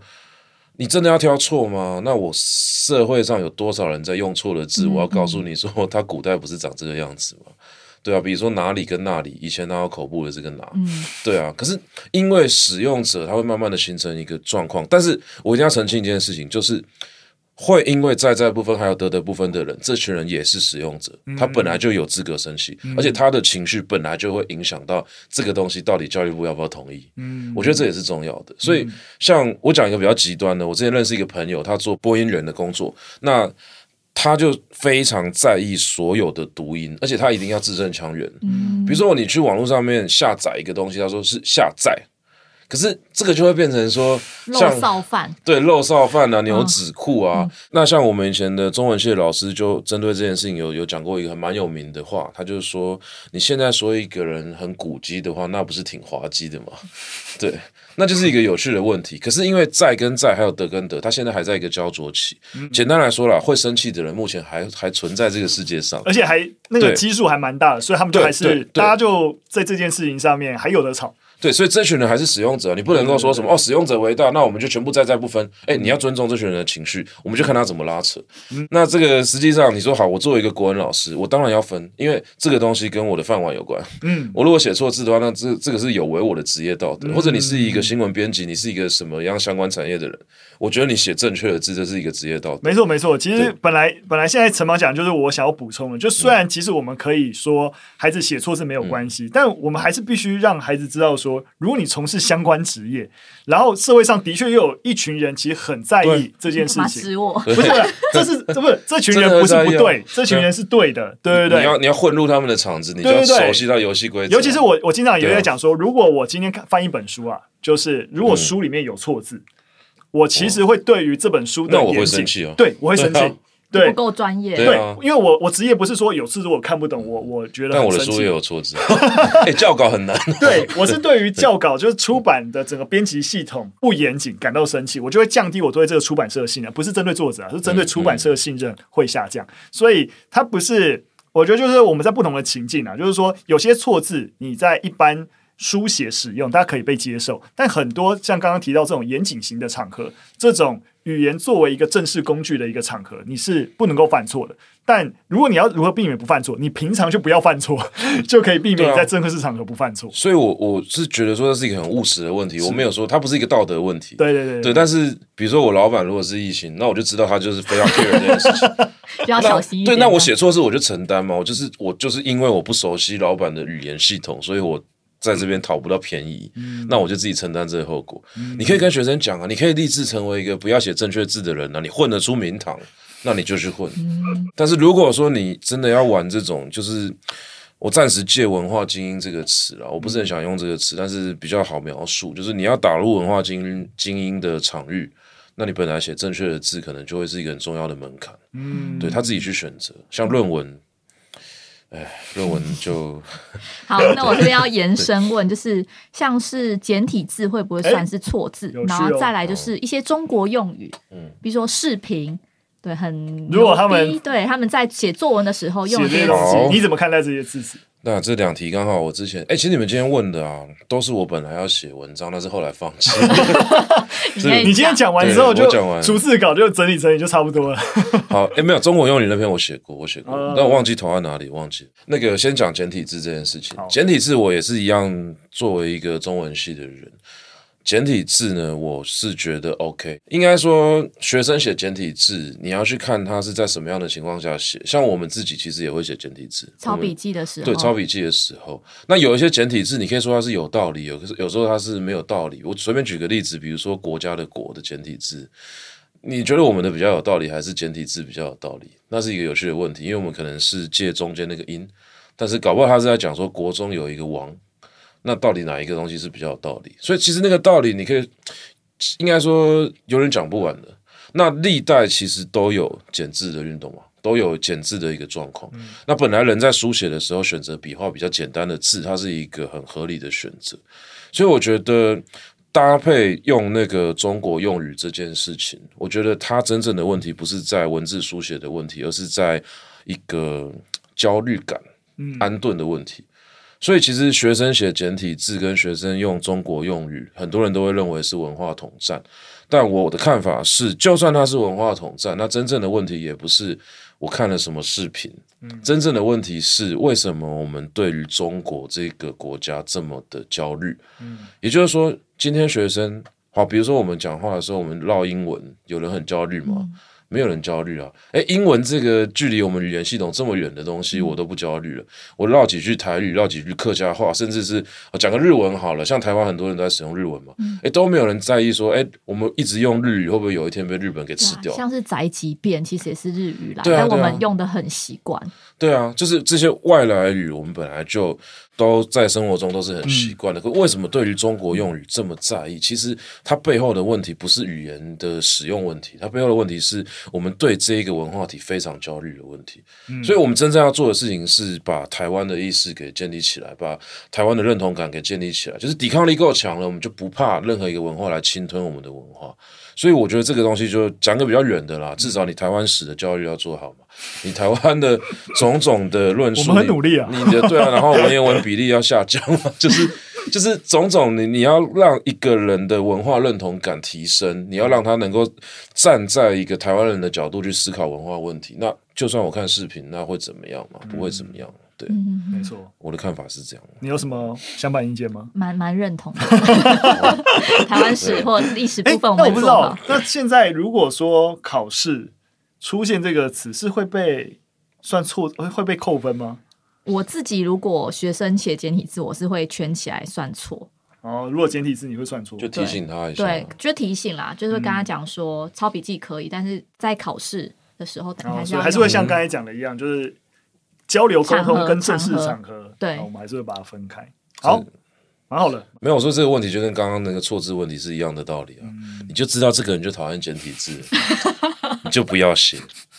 你真的要挑错吗？那我社会上有多少人在用错的字？我要告诉你说，他古代不是长这个样子吗？对啊，比如说哪里跟那里，以前哪有口部的这个哪，嗯、对啊。可是因为使用者他会慢慢的形成一个状况，但是我一定要澄清一件事情，就是会因为在在部分还有得得部分的人，这群人也是使用者，他本来就有资格生气，嗯、而且他的情绪本来就会影响到这个东西到底教育部要不要同意。嗯，我觉得这也是重要的。所以像我讲一个比较极端的，我之前认识一个朋友，他做播音员的工作，那。他就非常在意所有的读音，而且他一定要字正腔圆。嗯，比如说你去网络上面下载一个东西，他说是下载，可是这个就会变成说，像肉臊饭，对，肉臊饭啊，牛仔裤啊。嗯、那像我们以前的中文系的老师就针对这件事情有有讲过一个很蛮有名的话，他就是说，你现在说一个人很古鸡的话，那不是挺滑稽的吗？对，那就是一个有趣的问题。可是因为在跟在还有德跟德，他现在还在一个焦灼期。嗯、简单来说啦，会生气的人目前还还存在这个世界上，而且还那个基数还蛮大的，所以他们就还是大家就在这件事情上面还有的吵。对，所以这群人还是使用者，你不能够说什么哦，使用者为大，那我们就全部在在不分。哎，你要尊重这群人的情绪，我们就看他怎么拉扯。嗯、那这个实际上，你说好，我作为一个国文老师，我当然要分，因为这个东西跟我的饭碗有关。嗯，我如果写错字的话，那这这个是有违我的职业道德。嗯、或者你是一个新闻编辑，你是一个什么样相关产业的人，我觉得你写正确的字，这是一个职业道德。没错，没错。其实本来本来现在陈芒讲，就是我想要补充的，就虽然其实我们可以说孩子写错字没有关系，嗯、但我们还是必须让孩子知道说，如果你从事相关职业，然后社会上的确又有一群人其实很在意这件事情。不是，这是这不是这群人不是不对，这群人是对的，对对对。你要你要混入他们的场子，你就要熟悉到游戏规则。尤其是我，我经常也在讲说，如果我今天看翻一本书啊，就是如果书里面有错字，我其实会对于这本书的那我会生气哦，对我会生气。对，不够专业。对，因为我我职业不是说有次如果看不懂，我我觉得。但我的书也有错字。哎，校稿很难。对，我是对于校稿就是出版的整个编辑系统不严谨感到生气，我就会降低我对这个出版社的信任，不是针对作者啊，是针对出版社的信任会下降。所以它不是，我觉得就是我们在不同的情境啊，就是说有些错字你在一般书写使用，大家可以被接受，但很多像刚刚提到这种严谨型的场合，这种。语言作为一个正式工具的一个场合，你是不能够犯错的。但如果你要如何避免不犯错，你平常就不要犯错，就可以避免在正式场合不犯错。啊、所以我，我我是觉得说这是一个很务实的问题。我没有说它不是一个道德问题。对对对，对，对。但是比如说我老板如果是异性，那我就知道他就是非常 care 这件事情，比较小心一点。对，那我写错字我就承担嘛。我就是我就是因为我不熟悉老板的语言系统，所以我。在这边讨不到便宜，嗯、那我就自己承担这个后果。嗯、你可以跟学生讲啊，你可以立志成为一个不要写正确字的人啊，你混得出名堂，那你就去混。嗯、但是如果说你真的要玩这种，就是我暂时借文化精英这个词了，我不是很想用这个词，但是比较好描述，就是你要打入文化精英精英的场域，那你本来写正确的字，可能就会是一个很重要的门槛。嗯，对他自己去选择，像论文。哎，论文就好。那我这边要延伸问，就是像是简体字会不会算是错字？欸、然后再来就是一些中国用语，嗯，比如说视频，对，很如果他们对他们在写作文的时候用这些字，你怎么看待这些字词？那这两题刚好我之前哎、欸，其实你们今天问的啊，都是我本来要写文章，但是后来放弃。你今天讲完之后就讲完，逐字稿就整理整理就差不多了。好，哎、欸，没有中国用语那篇我写过，我写过，但我忘记投在哪里，忘记。那个先讲简体字这件事情，好简体字我也是一样，作为一个中文系的人。简体字呢，我是觉得 OK。应该说，学生写简体字，你要去看他是在什么样的情况下写。像我们自己其实也会写简体字，抄笔记的时候。对，抄笔记的时候，那有一些简体字，你可以说它是有道理，有可是有时候它是没有道理。我随便举个例子，比如说“国家”的“国”的简体字，你觉得我们的比较有道理，还是简体字比较有道理？那是一个有趣的问题，因为我们可能是借中间那个音，但是搞不好他是在讲说国中有一个王。那到底哪一个东西是比较有道理？所以其实那个道理，你可以应该说有人讲不完的。那历代其实都有简字的运动嘛，都有简字的一个状况。嗯、那本来人在书写的时候选择笔画比较简单的字，它是一个很合理的选择。所以我觉得搭配用那个中国用语这件事情，我觉得它真正的问题不是在文字书写的问题，而是在一个焦虑感、安顿的问题。所以其实学生写简体字跟学生用中国用语，很多人都会认为是文化统战。但我的看法是，就算它是文化统战，那真正的问题也不是我看了什么视频，真正的问题是为什么我们对于中国这个国家这么的焦虑？也就是说，今天学生好，比如说我们讲话的时候，我们唠英文，有人很焦虑吗？没有人焦虑啊！诶，英文这个距离我们语言系统这么远的东西，我都不焦虑了。我唠几句台语，唠几句客家话，甚至是讲个日文好了。像台湾很多人都在使用日文嘛，诶，都没有人在意说，诶，我们一直用日语会不会有一天被日本给吃掉？像是宅急便，其实也是日语来，但我们用的很习惯。对啊，就是这些外来语，我们本来就都在生活中都是很习惯的。可为什么对于中国用语这么在意？其实它背后的问题不是语言的使用问题，它背后的问题是我们对这一个文化体非常焦虑的问题。所以，我们真正要做的事情是把台湾的意识给建立起来，把台湾的认同感给建立起来。就是抵抗力够强了，我们就不怕任何一个文化来侵吞我们的文化。所以我觉得这个东西就讲个比较远的啦，至少你台湾史的教育要做好嘛，你台湾的种种的论述，我们很努力啊，你的对啊，然后文言文比例要下降嘛，就是 就是种种你你要让一个人的文化认同感提升，你要让他能够站在一个台湾人的角度去思考文化问题，那就算我看视频，那会怎么样嘛？不会怎么样。对，嗯，没错，我的看法是这样。你有什么相反意见吗？蛮蛮认同的，台湾史或历史部分我们，那我不知道。那现在如果说考试出现这个词，是会被算错，会会被扣分吗？我自己如果学生写简体字，我是会圈起来算错。哦，如果简体字你会算错，就提醒他一下。对，就提醒啦，就是会跟他讲说，嗯、抄笔记可以，但是在考试的时候，等一下还是会像刚才讲的一样，就是。交流沟通跟正式场合，对，我们还是会把它分开。好，蛮好的。没有我说这个问题，就跟刚刚那个错字问题是一样的道理啊。嗯、你就知道这个人就讨厌简体字，你就不要写。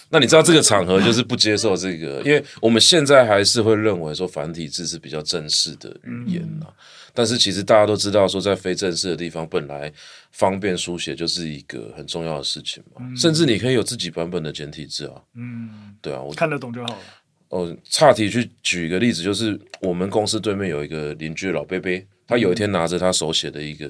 那你知道这个场合就是不接受这个，因为我们现在还是会认为说繁体字是比较正式的语言啊。嗯、但是其实大家都知道说，在非正式的地方，本来方便书写就是一个很重要的事情嘛。嗯、甚至你可以有自己版本的简体字啊。嗯，对啊，我看得懂就好了。哦，岔题去举一个例子，就是我们公司对面有一个邻居老贝贝，他有一天拿着他手写的一个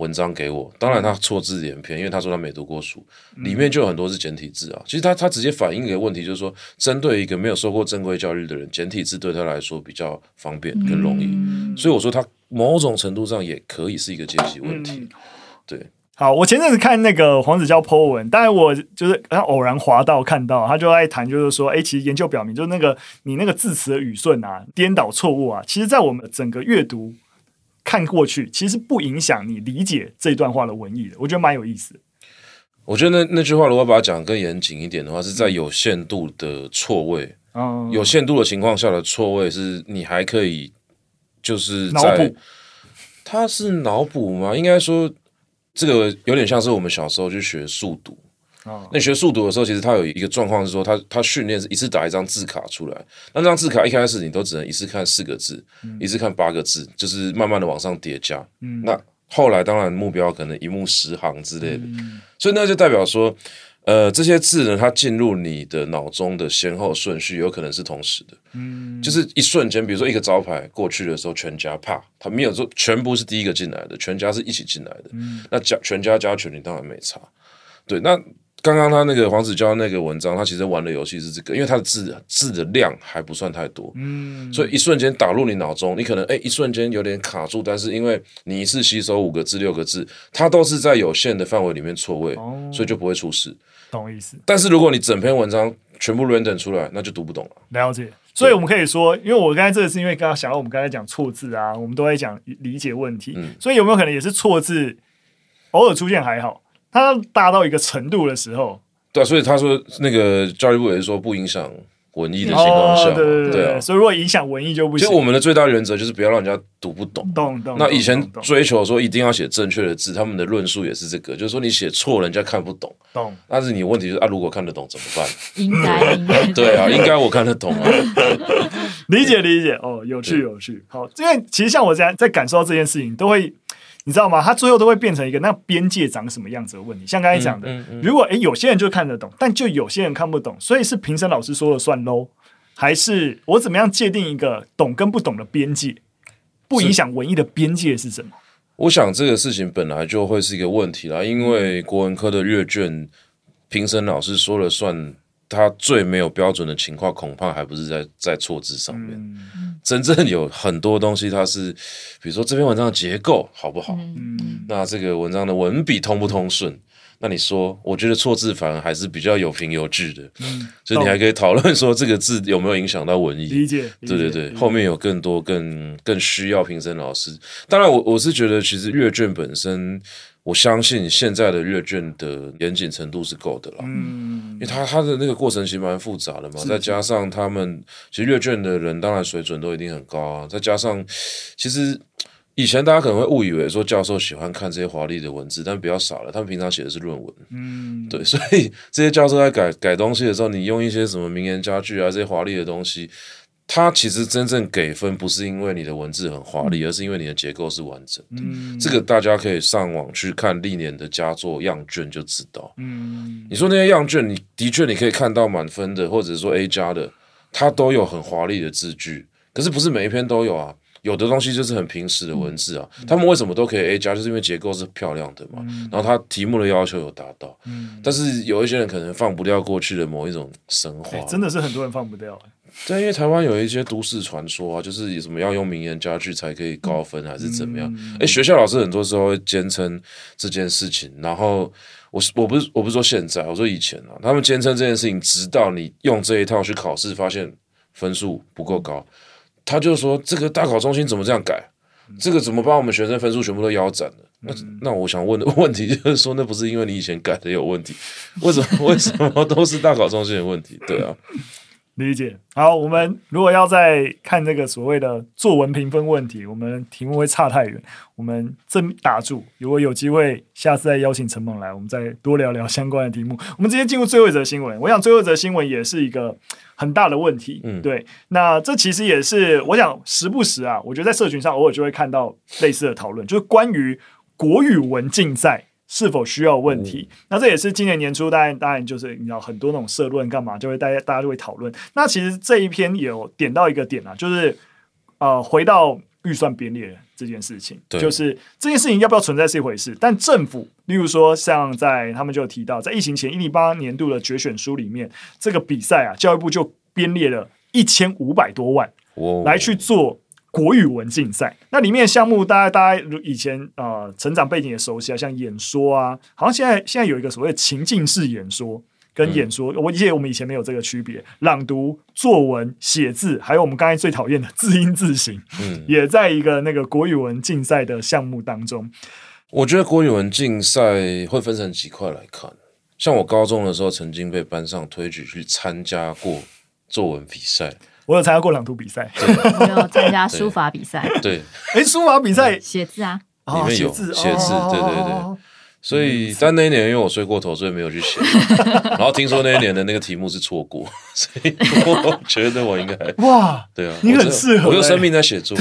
文章给我，当然他错字连篇，因为他说他没读过书，里面就有很多是简体字啊。其实他他直接反映一个问题，就是说，针对一个没有受过正规教育的人，简体字对他来说比较方便更容易，所以我说他某种程度上也可以是一个阶级问题，对。好，我前阵子看那个黄子佼 po 文，当然我就是偶然滑到看到，他就在谈，就是说，哎、欸，其实研究表明，就是那个你那个字词的语顺啊，颠倒错误啊，其实，在我们整个阅读看过去，其实不影响你理解这段话的文意的。我觉得蛮有意思。我觉得那那句话，如果把它讲得更严谨一点的话，是在有限度的错位，嗯，有限度的情况下的错位，是你还可以就是在它是脑补吗？应该说。这个有点像是我们小时候去学速读，哦、那你学速读的时候，其实它有一个状况是说，它它训练是一次打一张字卡出来，那张字卡一开始你都只能一次看四个字，嗯、一次看八个字，就是慢慢的往上叠加。嗯、那后来当然目标可能一目十行之类的，嗯、所以那就代表说。呃，这些字呢，它进入你的脑中的先后顺序有可能是同时的，嗯，就是一瞬间，比如说一个招牌过去的时候，全家啪，他没有说全部是第一个进来的，全家是一起进来的，嗯，那加全家加全你当然没差，对，那刚刚他那个黄子佼那个文章，他其实玩的游戏是这个，因为他的字字的量还不算太多，嗯，所以一瞬间打入你脑中，你可能哎一瞬间有点卡住，但是因为你一次吸收五个字六个字，它都是在有限的范围里面错位，哦，所以就不会出事。懂意思，但是如果你整篇文章全部 random 出来，那就读不懂了。了解，所以我们可以说，因为我刚才这个是因为刚刚想到我们刚才讲错字啊，我们都在讲理解问题，嗯、所以有没有可能也是错字偶尔出现还好，它大到一个程度的时候，对、啊，所以他说那个教育部也是说不影响。文艺的情况下，对对对，啊，所以如果影响文艺就不行。其实我们的最大原则就是不要让人家读不懂。懂懂。那以前追求说一定要写正确的字，他们的论述也是这个，就是说你写错，人家看不懂。懂。但是你问题就是啊，如果看得懂怎么办？应该应该。对啊，应该我看得懂啊。理解理解哦，有趣有趣。好，因为其实像我这样在感受到这件事情，都会。你知道吗？它最后都会变成一个那边界长什么样子的问题。像刚才讲的，嗯嗯嗯、如果诶有些人就看得懂，但就有些人看不懂，所以是评审老师说了算喽？还是我怎么样界定一个懂跟不懂的边界？不影响文艺的边界是什么？我想这个事情本来就会是一个问题啦，因为国文科的阅卷评审老师说了算。他最没有标准的情况，恐怕还不是在在错字上面。嗯、真正有很多东西，它是，比如说这篇文章的结构好不好？嗯、那这个文章的文笔通不通顺？那你说，我觉得错字反而还是比较有凭有据的，嗯，所以你还可以讨论说这个字有没有影响到文艺？理解，对对对，后面有更多更更需要评审老师。当然我，我我是觉得其实阅卷本身，我相信现在的阅卷的严谨程度是够的了，嗯，因为他他的那个过程其实蛮复杂的嘛，再加上他们其实阅卷的人当然水准都一定很高啊，再加上其实。以前大家可能会误以为说教授喜欢看这些华丽的文字，但比较少了。他们平常写的是论文，嗯，对，所以这些教授在改改东西的时候，你用一些什么名言佳句啊，这些华丽的东西，他其实真正给分不是因为你的文字很华丽，而是因为你的结构是完整的。嗯，这个大家可以上网去看历年的佳作样卷就知道。嗯，你说那些样卷，你的确你可以看到满分的，或者说 A 加的，它都有很华丽的字句，可是不是每一篇都有啊。有的东西就是很平实的文字啊，嗯、他们为什么都可以 A 加，就是因为结构是漂亮的嘛。嗯、然后他题目的要求有达到，嗯、但是有一些人可能放不掉过去的某一种神话，欸、真的是很多人放不掉。对，因为台湾有一些都市传说啊，就是有什么要用名言佳句才可以高分，还是怎么样？哎、学校老师很多时候会坚称这件事情，然后我我不是我不是说现在，我说以前啊，他们坚称这件事情，直到你用这一套去考试，发现分数不够高。他就说：“这个大考中心怎么这样改？这个怎么把我们学生分数全部都腰斩了？那那我想问的 问题就是说，那不是因为你以前改的有问题？为什么 为什么都是大考中心的问题？对啊。”理解。好，我们如果要再看这个所谓的作文评分问题，我们题目会差太远。我们真打住，如果有机会，下次再邀请陈猛来，我们再多聊聊相关的题目。我们直接进入最后一则新闻。我想最后一则新闻也是一个很大的问题。嗯，对。那这其实也是我想时不时啊，我觉得在社群上偶尔就会看到类似的讨论，就是关于国语文竞赛。是否需要问题？嗯、那这也是今年年初，当然当然就是你知道很多那种社论干嘛，就会大家大家就会讨论。那其实这一篇有点到一个点啊，就是呃，回到预算编列这件事情，对。就是这件事情要不要存在是一回事，但政府，例如说像在他们就提到，在疫情前一零八年度的决选书里面，这个比赛啊，教育部就编列了一千五百多万来去做。国语文竞赛，那里面的项目，大家大家以前呃成长背景也熟悉啊，像演说啊，好像现在现在有一个所谓情境式演说跟演说，嗯、我记得我们以前没有这个区别，朗读、作文、写字，还有我们刚才最讨厌的字音字形，嗯，也在一个那个国语文竞赛的项目当中。我觉得国语文竞赛会分成几块来看，像我高中的时候曾经被班上推举去参加过作文比赛。我有参加过朗读比赛，我有参加书法比赛。对，哎，书法比赛写字啊，里面有写字，对对对。所以，但那一年因为我睡过头，所以没有去写。然后听说那一年的那个题目是错过，所以我觉得我应该 哇，对啊，你很适合，我用生命在写作。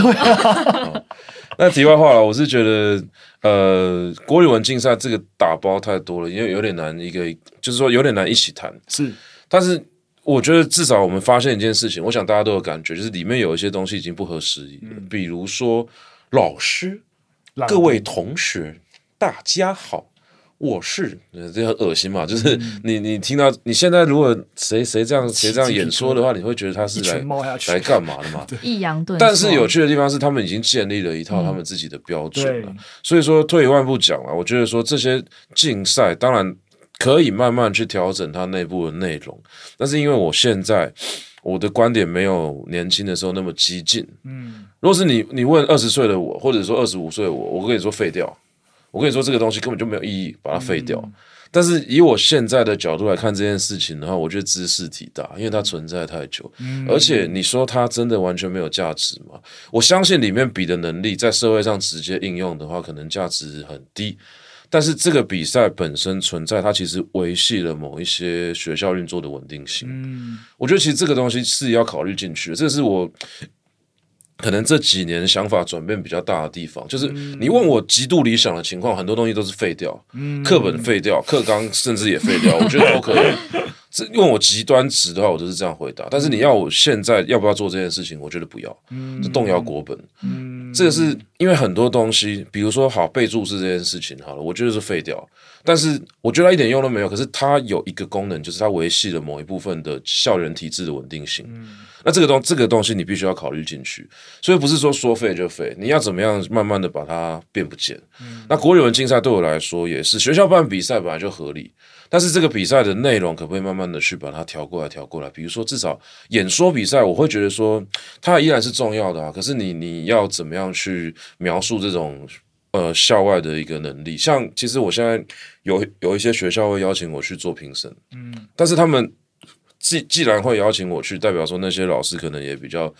那题外话了，我是觉得，呃，国语文竞赛这个打包太多了，因为有点难，一个就是说有点难一起谈。是，但是。我觉得至少我们发现一件事情，我想大家都有感觉，就是里面有一些东西已经不合时宜。嗯、比如说，老师、各位同学，大家好，我是这很恶心嘛。就是你你听到你现在如果谁谁这样谁这样演说的话，你会觉得他是来来干嘛的嘛？抑扬顿。但是有趣的地方是，他们已经建立了一套他们自己的标准了。嗯、所以说，退一万步讲啊，我觉得说这些竞赛，当然。可以慢慢去调整它内部的内容，但是因为我现在我的观点没有年轻的时候那么激进，嗯，如果是你你问二十岁的我，或者说二十五岁的我，我跟你说废掉，我跟你说这个东西根本就没有意义，把它废掉。嗯、但是以我现在的角度来看这件事情的话，我觉得知识体大，因为它存在太久，嗯、而且你说它真的完全没有价值吗？我相信里面比的能力在社会上直接应用的话，可能价值很低。但是这个比赛本身存在，它其实维系了某一些学校运作的稳定性。嗯，我觉得其实这个东西是要考虑进去的。这是我可能这几年想法转变比较大的地方。就是你问我极度理想的情况，很多东西都是废掉，嗯，课本废掉，课纲甚至也废掉，我觉得都可以。这问我极端值的话，我就是这样回答。但是你要我现在要不要做这件事情，我觉得不要，嗯，就动摇国本，嗯，这个是因为很多东西，比如说好备注释这件事情，好了，我觉得是废掉。但是我觉得它一点用都没有。可是它有一个功能，就是它维系了某一部分的校园体制的稳定性。嗯，那这个东这个东西你必须要考虑进去，所以不是说说废就废，你要怎么样慢慢的把它变不见。嗯、那国语文竞赛对我来说也是，学校办比赛本来就合理，但是这个比赛的内容可不可以慢慢的去把它调过来调过来？比如说至少演说比赛，我会觉得说它依然是重要的啊，可是你你要怎么样去描述这种呃校外的一个能力？像其实我现在有有一些学校会邀请我去做评审，嗯，但是他们。既既然会邀请我去，代表说那些老师可能也比较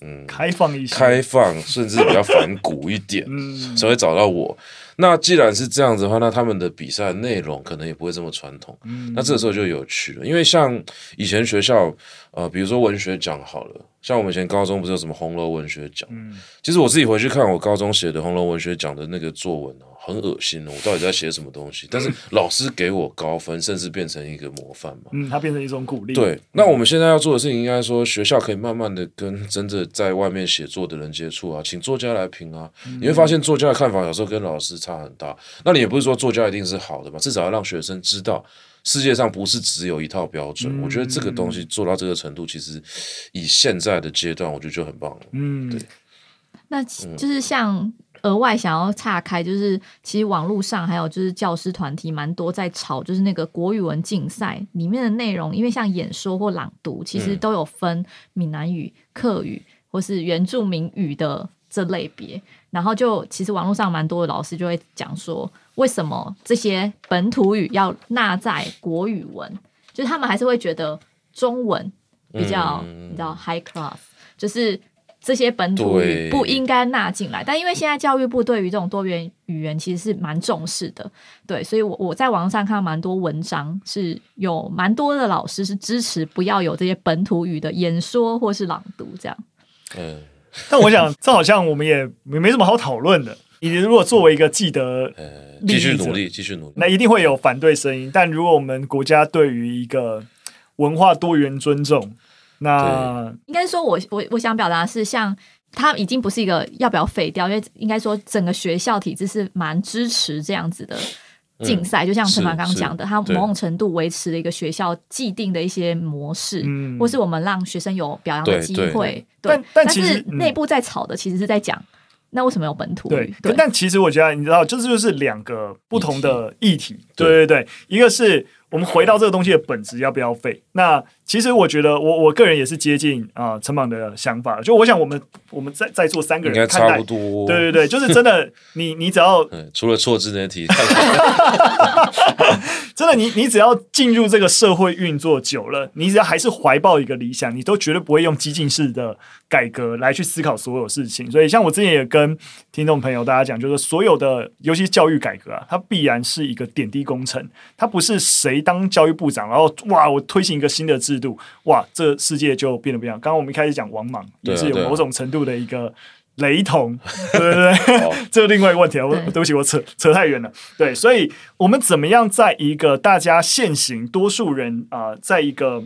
嗯开放一些，开放甚至比较反骨一点，嗯，才会找到我。那既然是这样子的话，那他们的比赛内容可能也不会这么传统。嗯，那这个时候就有趣了，因为像以前学校呃，比如说文学奖好了，像我们以前高中不是有什么红楼文学奖？嗯，其实我自己回去看我高中写的红楼文学奖的那个作文啊。很恶心哦，我到底在写什么东西？但是老师给我高分，甚至变成一个模范嘛。嗯，它变成一种鼓励。对，那我们现在要做的事情，应该说学校可以慢慢的跟真的在外面写作的人接触啊，请作家来评啊。嗯、你会发现作家的看法有时候跟老师差很大。那你也不是说作家一定是好的嘛，至少要让学生知道世界上不是只有一套标准。嗯、我觉得这个东西做到这个程度，其实以现在的阶段，我觉得就很棒了。嗯，对。那就是像。额外想要岔开，就是其实网络上还有就是教师团体蛮多在吵，就是那个国语文竞赛里面的内容，因为像演说或朗读，其实都有分闽南语、客语或是原住民语的这类别。然后就其实网络上蛮多的老师就会讲说，为什么这些本土语要纳在国语文？就是他们还是会觉得中文比较你知道 high class，就是。这些本土语不应该纳进来，但因为现在教育部对于这种多元语言其实是蛮重视的，对，所以我我在网上看到蛮多文章，是有蛮多的老师是支持不要有这些本土语的演说或是朗读这样。嗯，但我想这好像我们也没没什么好讨论的。你如果作为一个既得，呃，继续努力，继续努力，那一定会有反对声音。但如果我们国家对于一个文化多元尊重，那应该说我，我我我想表达是，像他已经不是一个要不要废掉，因为应该说整个学校体制是蛮支持这样子的竞赛，嗯、就像陈凡刚刚讲的，他某种程度维持了一个学校既定的一些模式，对或是我们让学生有表扬的机会。对，但但其实内部在吵的其实是在讲，那为什么有本土语？对，对但其实我觉得你知道，就是就是两个不同的议题。对对对，一个是。我们回到这个东西的本质，要不要废？那其实我觉得我，我我个人也是接近啊陈榜的想法。就我想，我们我们在在座三个人看待，差不多。对对对，就是真的，你你只要 除了错字那题，真的，你你只要进入这个社会运作久了，你只要还是怀抱一个理想，你都绝对不会用激进式的改革来去思考所有事情。所以，像我之前也跟听众朋友大家讲，就是所有的，尤其教育改革啊，它必然是一个点滴工程，它不是谁。当教育部长，然后哇，我推行一个新的制度，哇，这世界就变得不一样。刚刚我们一开始讲王莽，也是有某种程度的一个雷同，对不对？这是另外一个问题啊，我对不起，我扯扯太远了。对，所以我们怎么样在一个大家现行多数人啊、呃，在一个。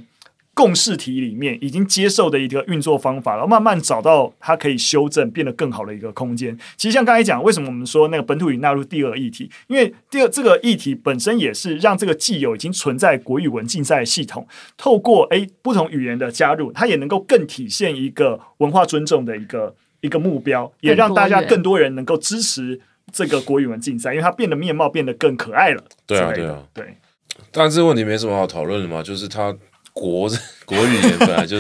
共识体里面已经接受的一个运作方法，然后慢慢找到它可以修正、变得更好的一个空间。其实像刚才讲，为什么我们说那个本土语纳入第二议题？因为第二这个议题本身也是让这个既有已经存在国语文竞赛系统，透过诶不同语言的加入，它也能够更体现一个文化尊重的一个一个目标，也让大家更多人能够支持这个国语文竞赛，因为它变得面貌变得更可爱了。对啊，对啊，对。但这个问题没什么好讨论的嘛，就是它。国 国语言本来就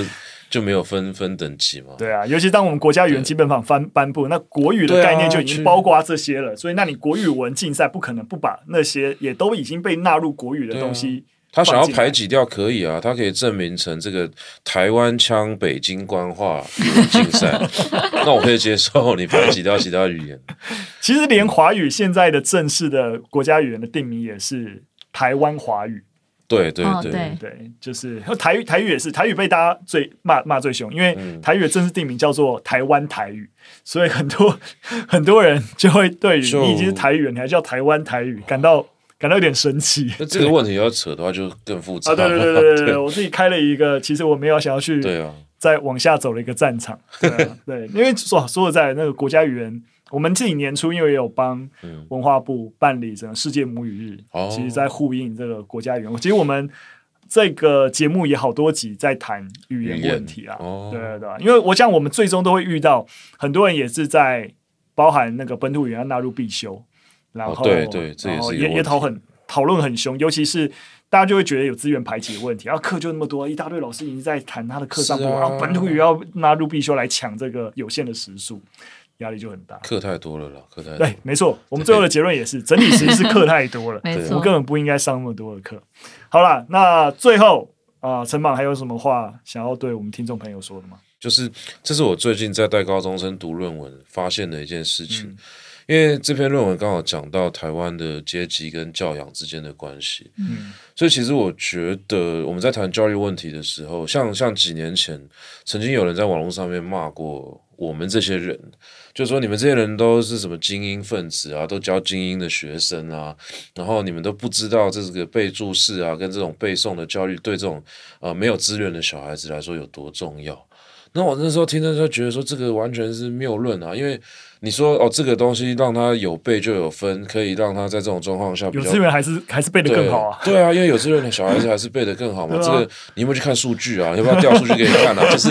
就没有分分等级嘛。对啊，尤其当我们国家语言基本法颁颁布，那国语的概念就已经包括这些了。所以，那你国语文竞赛不可能不把那些也都已经被纳入国语的东西。他想要排挤掉可以啊，他可以证明成这个台湾腔北京官话语文竞赛，那我可以接受你排挤掉其他语言。其实，连华语现在的正式的国家语言的定名也是台湾华语。对对对对，就是台语，台语也是台语被大家最骂骂最凶，因为台语的正式定名叫做台湾台语，所以很多很多人就会对于你已经是台语，你还叫台湾台语，感到感到有点生气。那这个问题要扯的话，就更复杂。对对对对对，我自己开了一个，其实我没有想要去对啊，再往下走的一个战场。对，因为说说实在，那个国家语言。我们自己年初因为也有帮文化部办理整个世界母语日，嗯、其实在呼应这个国家语言。其实我们这个节目也好多集在谈语言问题啊，对对对，因为我想我们最终都会遇到很多人也是在包含那个本土语言要纳入必修，然后对对，然后也也讨很讨论很凶，尤其是大家就会觉得有资源排挤的问题，然后课就那么多，一大堆老师已经在谈他的课上，然后本土语要纳入必修来抢这个有限的时数。压力就很大，课太多了啦，课太多。对，没错，我们最后的结论也是，整体其实是课太多了，没错，我们根本不应该上那么多的课。好了，那最后啊，陈、呃、茻还有什么话想要对我们听众朋友说的吗？就是这是我最近在带高中生读论文发现的一件事情，嗯、因为这篇论文刚好讲到台湾的阶级跟教养之间的关系，嗯，所以其实我觉得我们在谈教育问题的时候，像像几年前曾经有人在网络上面骂过我们这些人。就说你们这些人都是什么精英分子啊，都教精英的学生啊，然后你们都不知道这个背注释啊，跟这种背诵的教育对这种呃没有资源的小孩子来说有多重要。那我那时候听的时候觉得说这个完全是谬论啊，因为你说哦这个东西让他有背就有分，可以让他在这种状况下比较有资源还是还是背得更好啊？对，对啊，因为有资源的小孩子还是背得更好嘛。这个你有没有去看数据啊？要不要调数据给你看啊？就是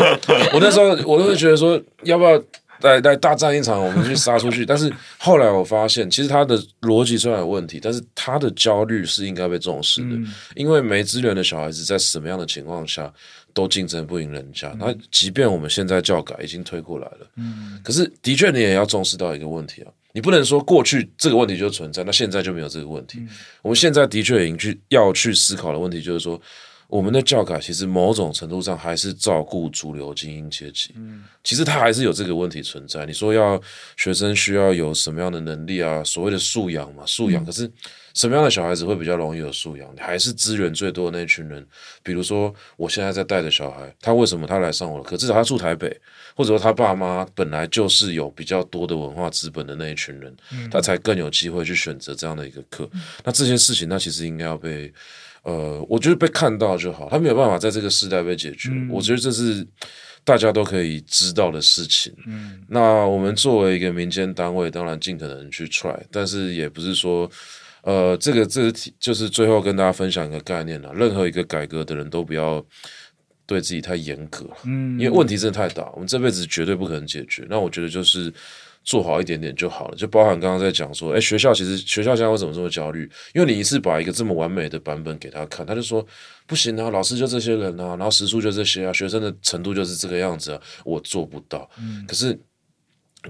我那时候我都会觉得说要不要。来来大战一场，我们去杀出去。但是后来我发现，其实他的逻辑虽然有问题，但是他的焦虑是应该被重视的。嗯、因为没资源的小孩子在什么样的情况下都竞争不赢人家。那、嗯、即便我们现在教改已经推过来了，嗯、可是的确你也要重视到一个问题啊，你不能说过去这个问题就存在，那现在就没有这个问题。嗯、我们现在的确已经去要去思考的问题就是说。我们的教改其实某种程度上还是照顾主流精英阶级，嗯，其实它还是有这个问题存在。你说要学生需要有什么样的能力啊？所谓的素养嘛，素养。嗯、可是什么样的小孩子会比较容易有素养？还是资源最多的那群人？比如说我现在在带的小孩，他为什么他来上我的课？至少他住台北，或者说他爸妈本来就是有比较多的文化资本的那一群人，嗯、他才更有机会去选择这样的一个课。嗯、那这件事情，那其实应该要被。呃，我觉得被看到就好，他没有办法在这个时代被解决。嗯、我觉得这是大家都可以知道的事情。嗯，那我们作为一个民间单位，当然尽可能去 try，但是也不是说，呃，这个这个就是最后跟大家分享一个概念了。任何一个改革的人都不要对自己太严格，嗯，因为问题真的太大，我们这辈子绝对不可能解决。那我觉得就是。做好一点点就好了，就包含刚刚在讲说，哎，学校其实学校现在为什么这么焦虑？因为你一次把一个这么完美的版本给他看，他就说不行啊，老师就这些人啊，然后时数就这些啊，学生的程度就是这个样子啊，我做不到。嗯，可是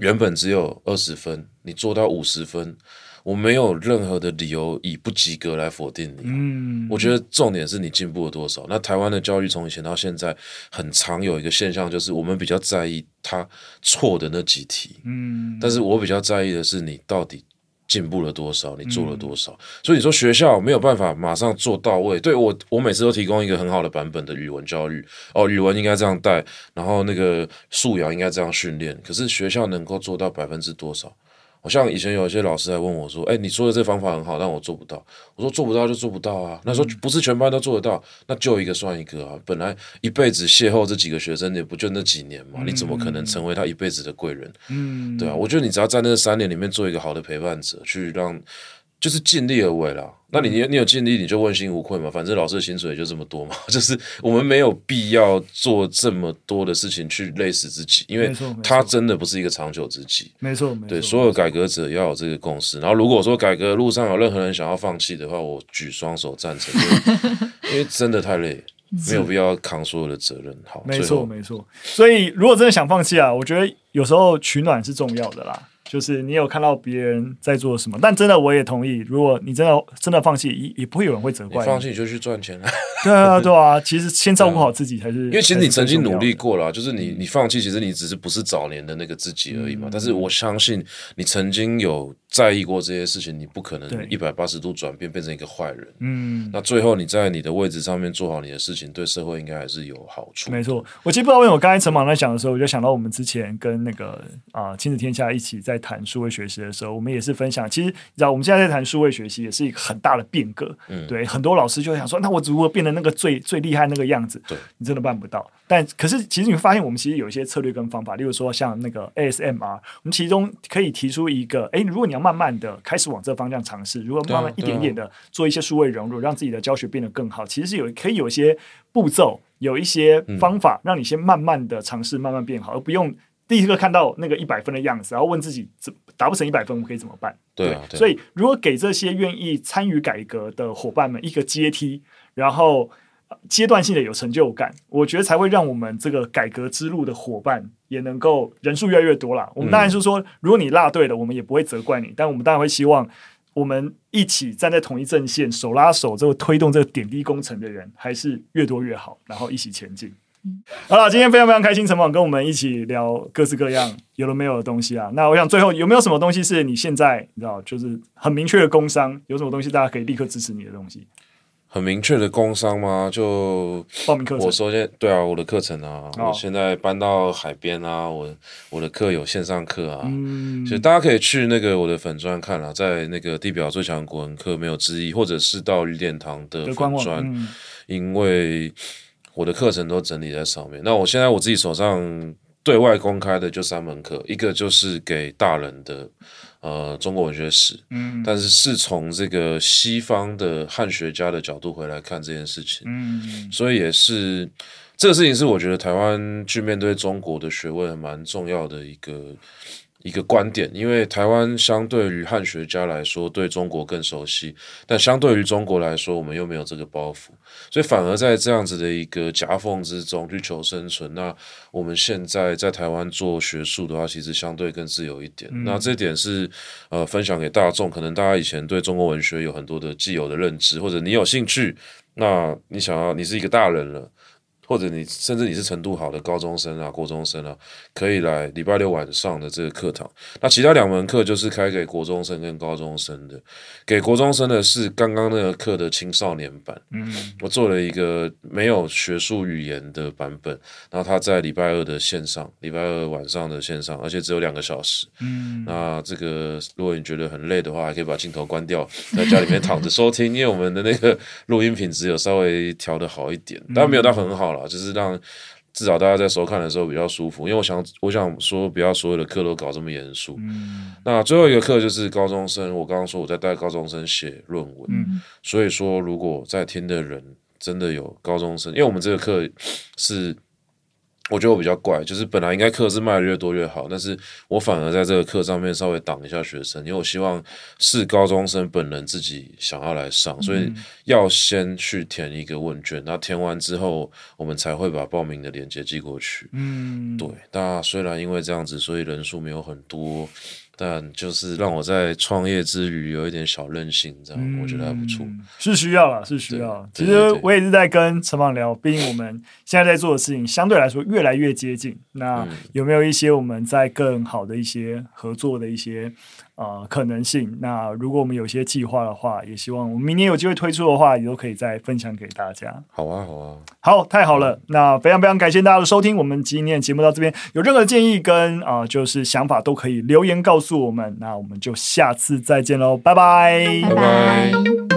原本只有二十分，你做到五十分。我没有任何的理由以不及格来否定你。嗯，我觉得重点是你进步了多少。那台湾的教育从以前到现在，很常有一个现象，就是我们比较在意他错的那几题。嗯，但是我比较在意的是你到底进步了多少，你做了多少。嗯，所以你说学校没有办法马上做到位。对，我，我每次都提供一个很好的版本的语文教育。哦，语文应该这样带，然后那个素养应该这样训练。可是学校能够做到百分之多少？好像以前有一些老师来问我说：“哎，你说的这方法很好，但我做不到。”我说：“做不到就做不到啊。”那说不是全班都做得到，那就一个算一个啊。本来一辈子邂逅这几个学生，也不就那几年嘛？你怎么可能成为他一辈子的贵人？嗯，对啊。我觉得你只要在那三年里面做一个好的陪伴者，去让。就是尽力而为啦。那你你有尽力，你就问心无愧嘛。反正老师的薪水也就这么多嘛。就是我们没有必要做这么多的事情去累死自己，因为他真的不是一个长久之计。没错，没错。对，所有改革者要有这个共识。然后如果说改革路上有任何人想要放弃的话，我举双手赞成，因为 真的太累，没有必要扛所有的责任。好，没错没错。所以如果真的想放弃啊，我觉得有时候取暖是重要的啦。就是你有看到别人在做什么，但真的我也同意，如果你真的真的放弃，也也不会有人会责怪你。放弃你就去赚钱了。对啊，对啊，其实先照顾好自己才是。因为其实你曾经努力过了，就是你你放弃，其实你只是不是早年的那个自己而已嘛。嗯、但是我相信你曾经有在意过这些事情，你不可能一百八十度转变变成一个坏人。嗯。那最后你在你的位置上面做好你的事情，对社会应该还是有好处。没错，我其实不知道为什么我刚才陈芒在讲的时候，我就想到我们之前跟那个啊、呃、亲子天下一起在谈数位学习的时候，我们也是分享，其实你知道我们现在在谈数位学习也是一个很大的变革。嗯。对，很多老师就想说，那我如何变得那个最最厉害？那个样子，对你真的办不到。但可是，其实你会发现，我们其实有一些策略跟方法，例如说像那个 ASMR，我们其中可以提出一个：哎，如果你要慢慢的开始往这方向尝试，如果慢慢一点点的做一些数位融入，让自己的教学变得更好，其实是有可以有一些步骤，有一些方法，让你先慢慢的尝试，慢慢变好，而不用第一个看到那个一百分的样子，然后问自己怎达不成一百分，我们可以怎么办？对，对啊，对，所以如果给这些愿意参与改革的伙伴们一个阶梯，然后。阶段性的有成就感，我觉得才会让我们这个改革之路的伙伴也能够人数越来越多啦。我们当然是说，如果你落队了，我们也不会责怪你，但我们当然会希望我们一起站在同一阵线，手拉手，这个推动这个点滴工程的人还是越多越好，然后一起前进。嗯，好了，今天非常非常开心，陈总跟我们一起聊各式各样有了没有的东西啊。那我想最后有没有什么东西是你现在你知道就是很明确的工商，有什么东西大家可以立刻支持你的东西？很明确的工商吗？就报名课程。我首先对啊，我的课程啊，哦、我现在搬到海边啊，我我的课有线上课啊，嗯，所以大家可以去那个我的粉砖看啊，在那个地表最强国文课没有之一，或者是到绿点堂的粉砖，嗯、因为我的课程都整理在上面。那我现在我自己手上对外公开的就三门课，一个就是给大人的。呃，中国文学史，嗯，但是是从这个西方的汉学家的角度回来看这件事情，嗯，所以也是这个事情是我觉得台湾去面对中国的学问蛮重要的一个。一个观点，因为台湾相对于汉学家来说，对中国更熟悉，但相对于中国来说，我们又没有这个包袱，所以反而在这样子的一个夹缝之中去求生存。那我们现在在台湾做学术的话，其实相对更自由一点。嗯、那这点是呃分享给大众，可能大家以前对中国文学有很多的既有的认知，或者你有兴趣，那你想要你是一个大人了。或者你甚至你是程度好的高中生啊、国中生啊，可以来礼拜六晚上的这个课堂。那其他两门课就是开给国中生跟高中生的。给国中生的是刚刚那个课的青少年版。嗯，我做了一个没有学术语言的版本，然后他在礼拜二的线上，礼拜二晚上的线上，而且只有两个小时。嗯，那这个如果你觉得很累的话，还可以把镜头关掉，在家里面躺着收听，因为我们的那个录音品质有稍微调得好一点，但没有到很好。就是让至少大家在收看的时候比较舒服，因为我想我想说，不要所有的课都搞这么严肃。嗯，那最后一个课就是高中生，我刚刚说我在带高中生写论文，嗯，所以说如果在听的人真的有高中生，因为我们这个课是。我觉得我比较怪，就是本来应该课是卖的越多越好，但是我反而在这个课上面稍微挡一下学生，因为我希望是高中生本人自己想要来上，所以要先去填一个问卷，那填完之后，我们才会把报名的链接寄过去。嗯，对。那虽然因为这样子，所以人数没有很多。但就是让我在创业之余有一点小任性，这样、嗯、我觉得还不错。是需要了，是需要。其实我也是在跟陈芒聊，毕竟我们现在在做的事情相对来说越来越接近。那有没有一些我们在更好的一些合作的一些？啊、呃，可能性。那如果我们有些计划的话，也希望我们明年有机会推出的话，也都可以再分享给大家。好啊，好啊，好，太好了。那非常非常感谢大家的收听，我们今天节目到这边，有任何建议跟啊、呃，就是想法都可以留言告诉我们。那我们就下次再见喽，拜拜，拜拜。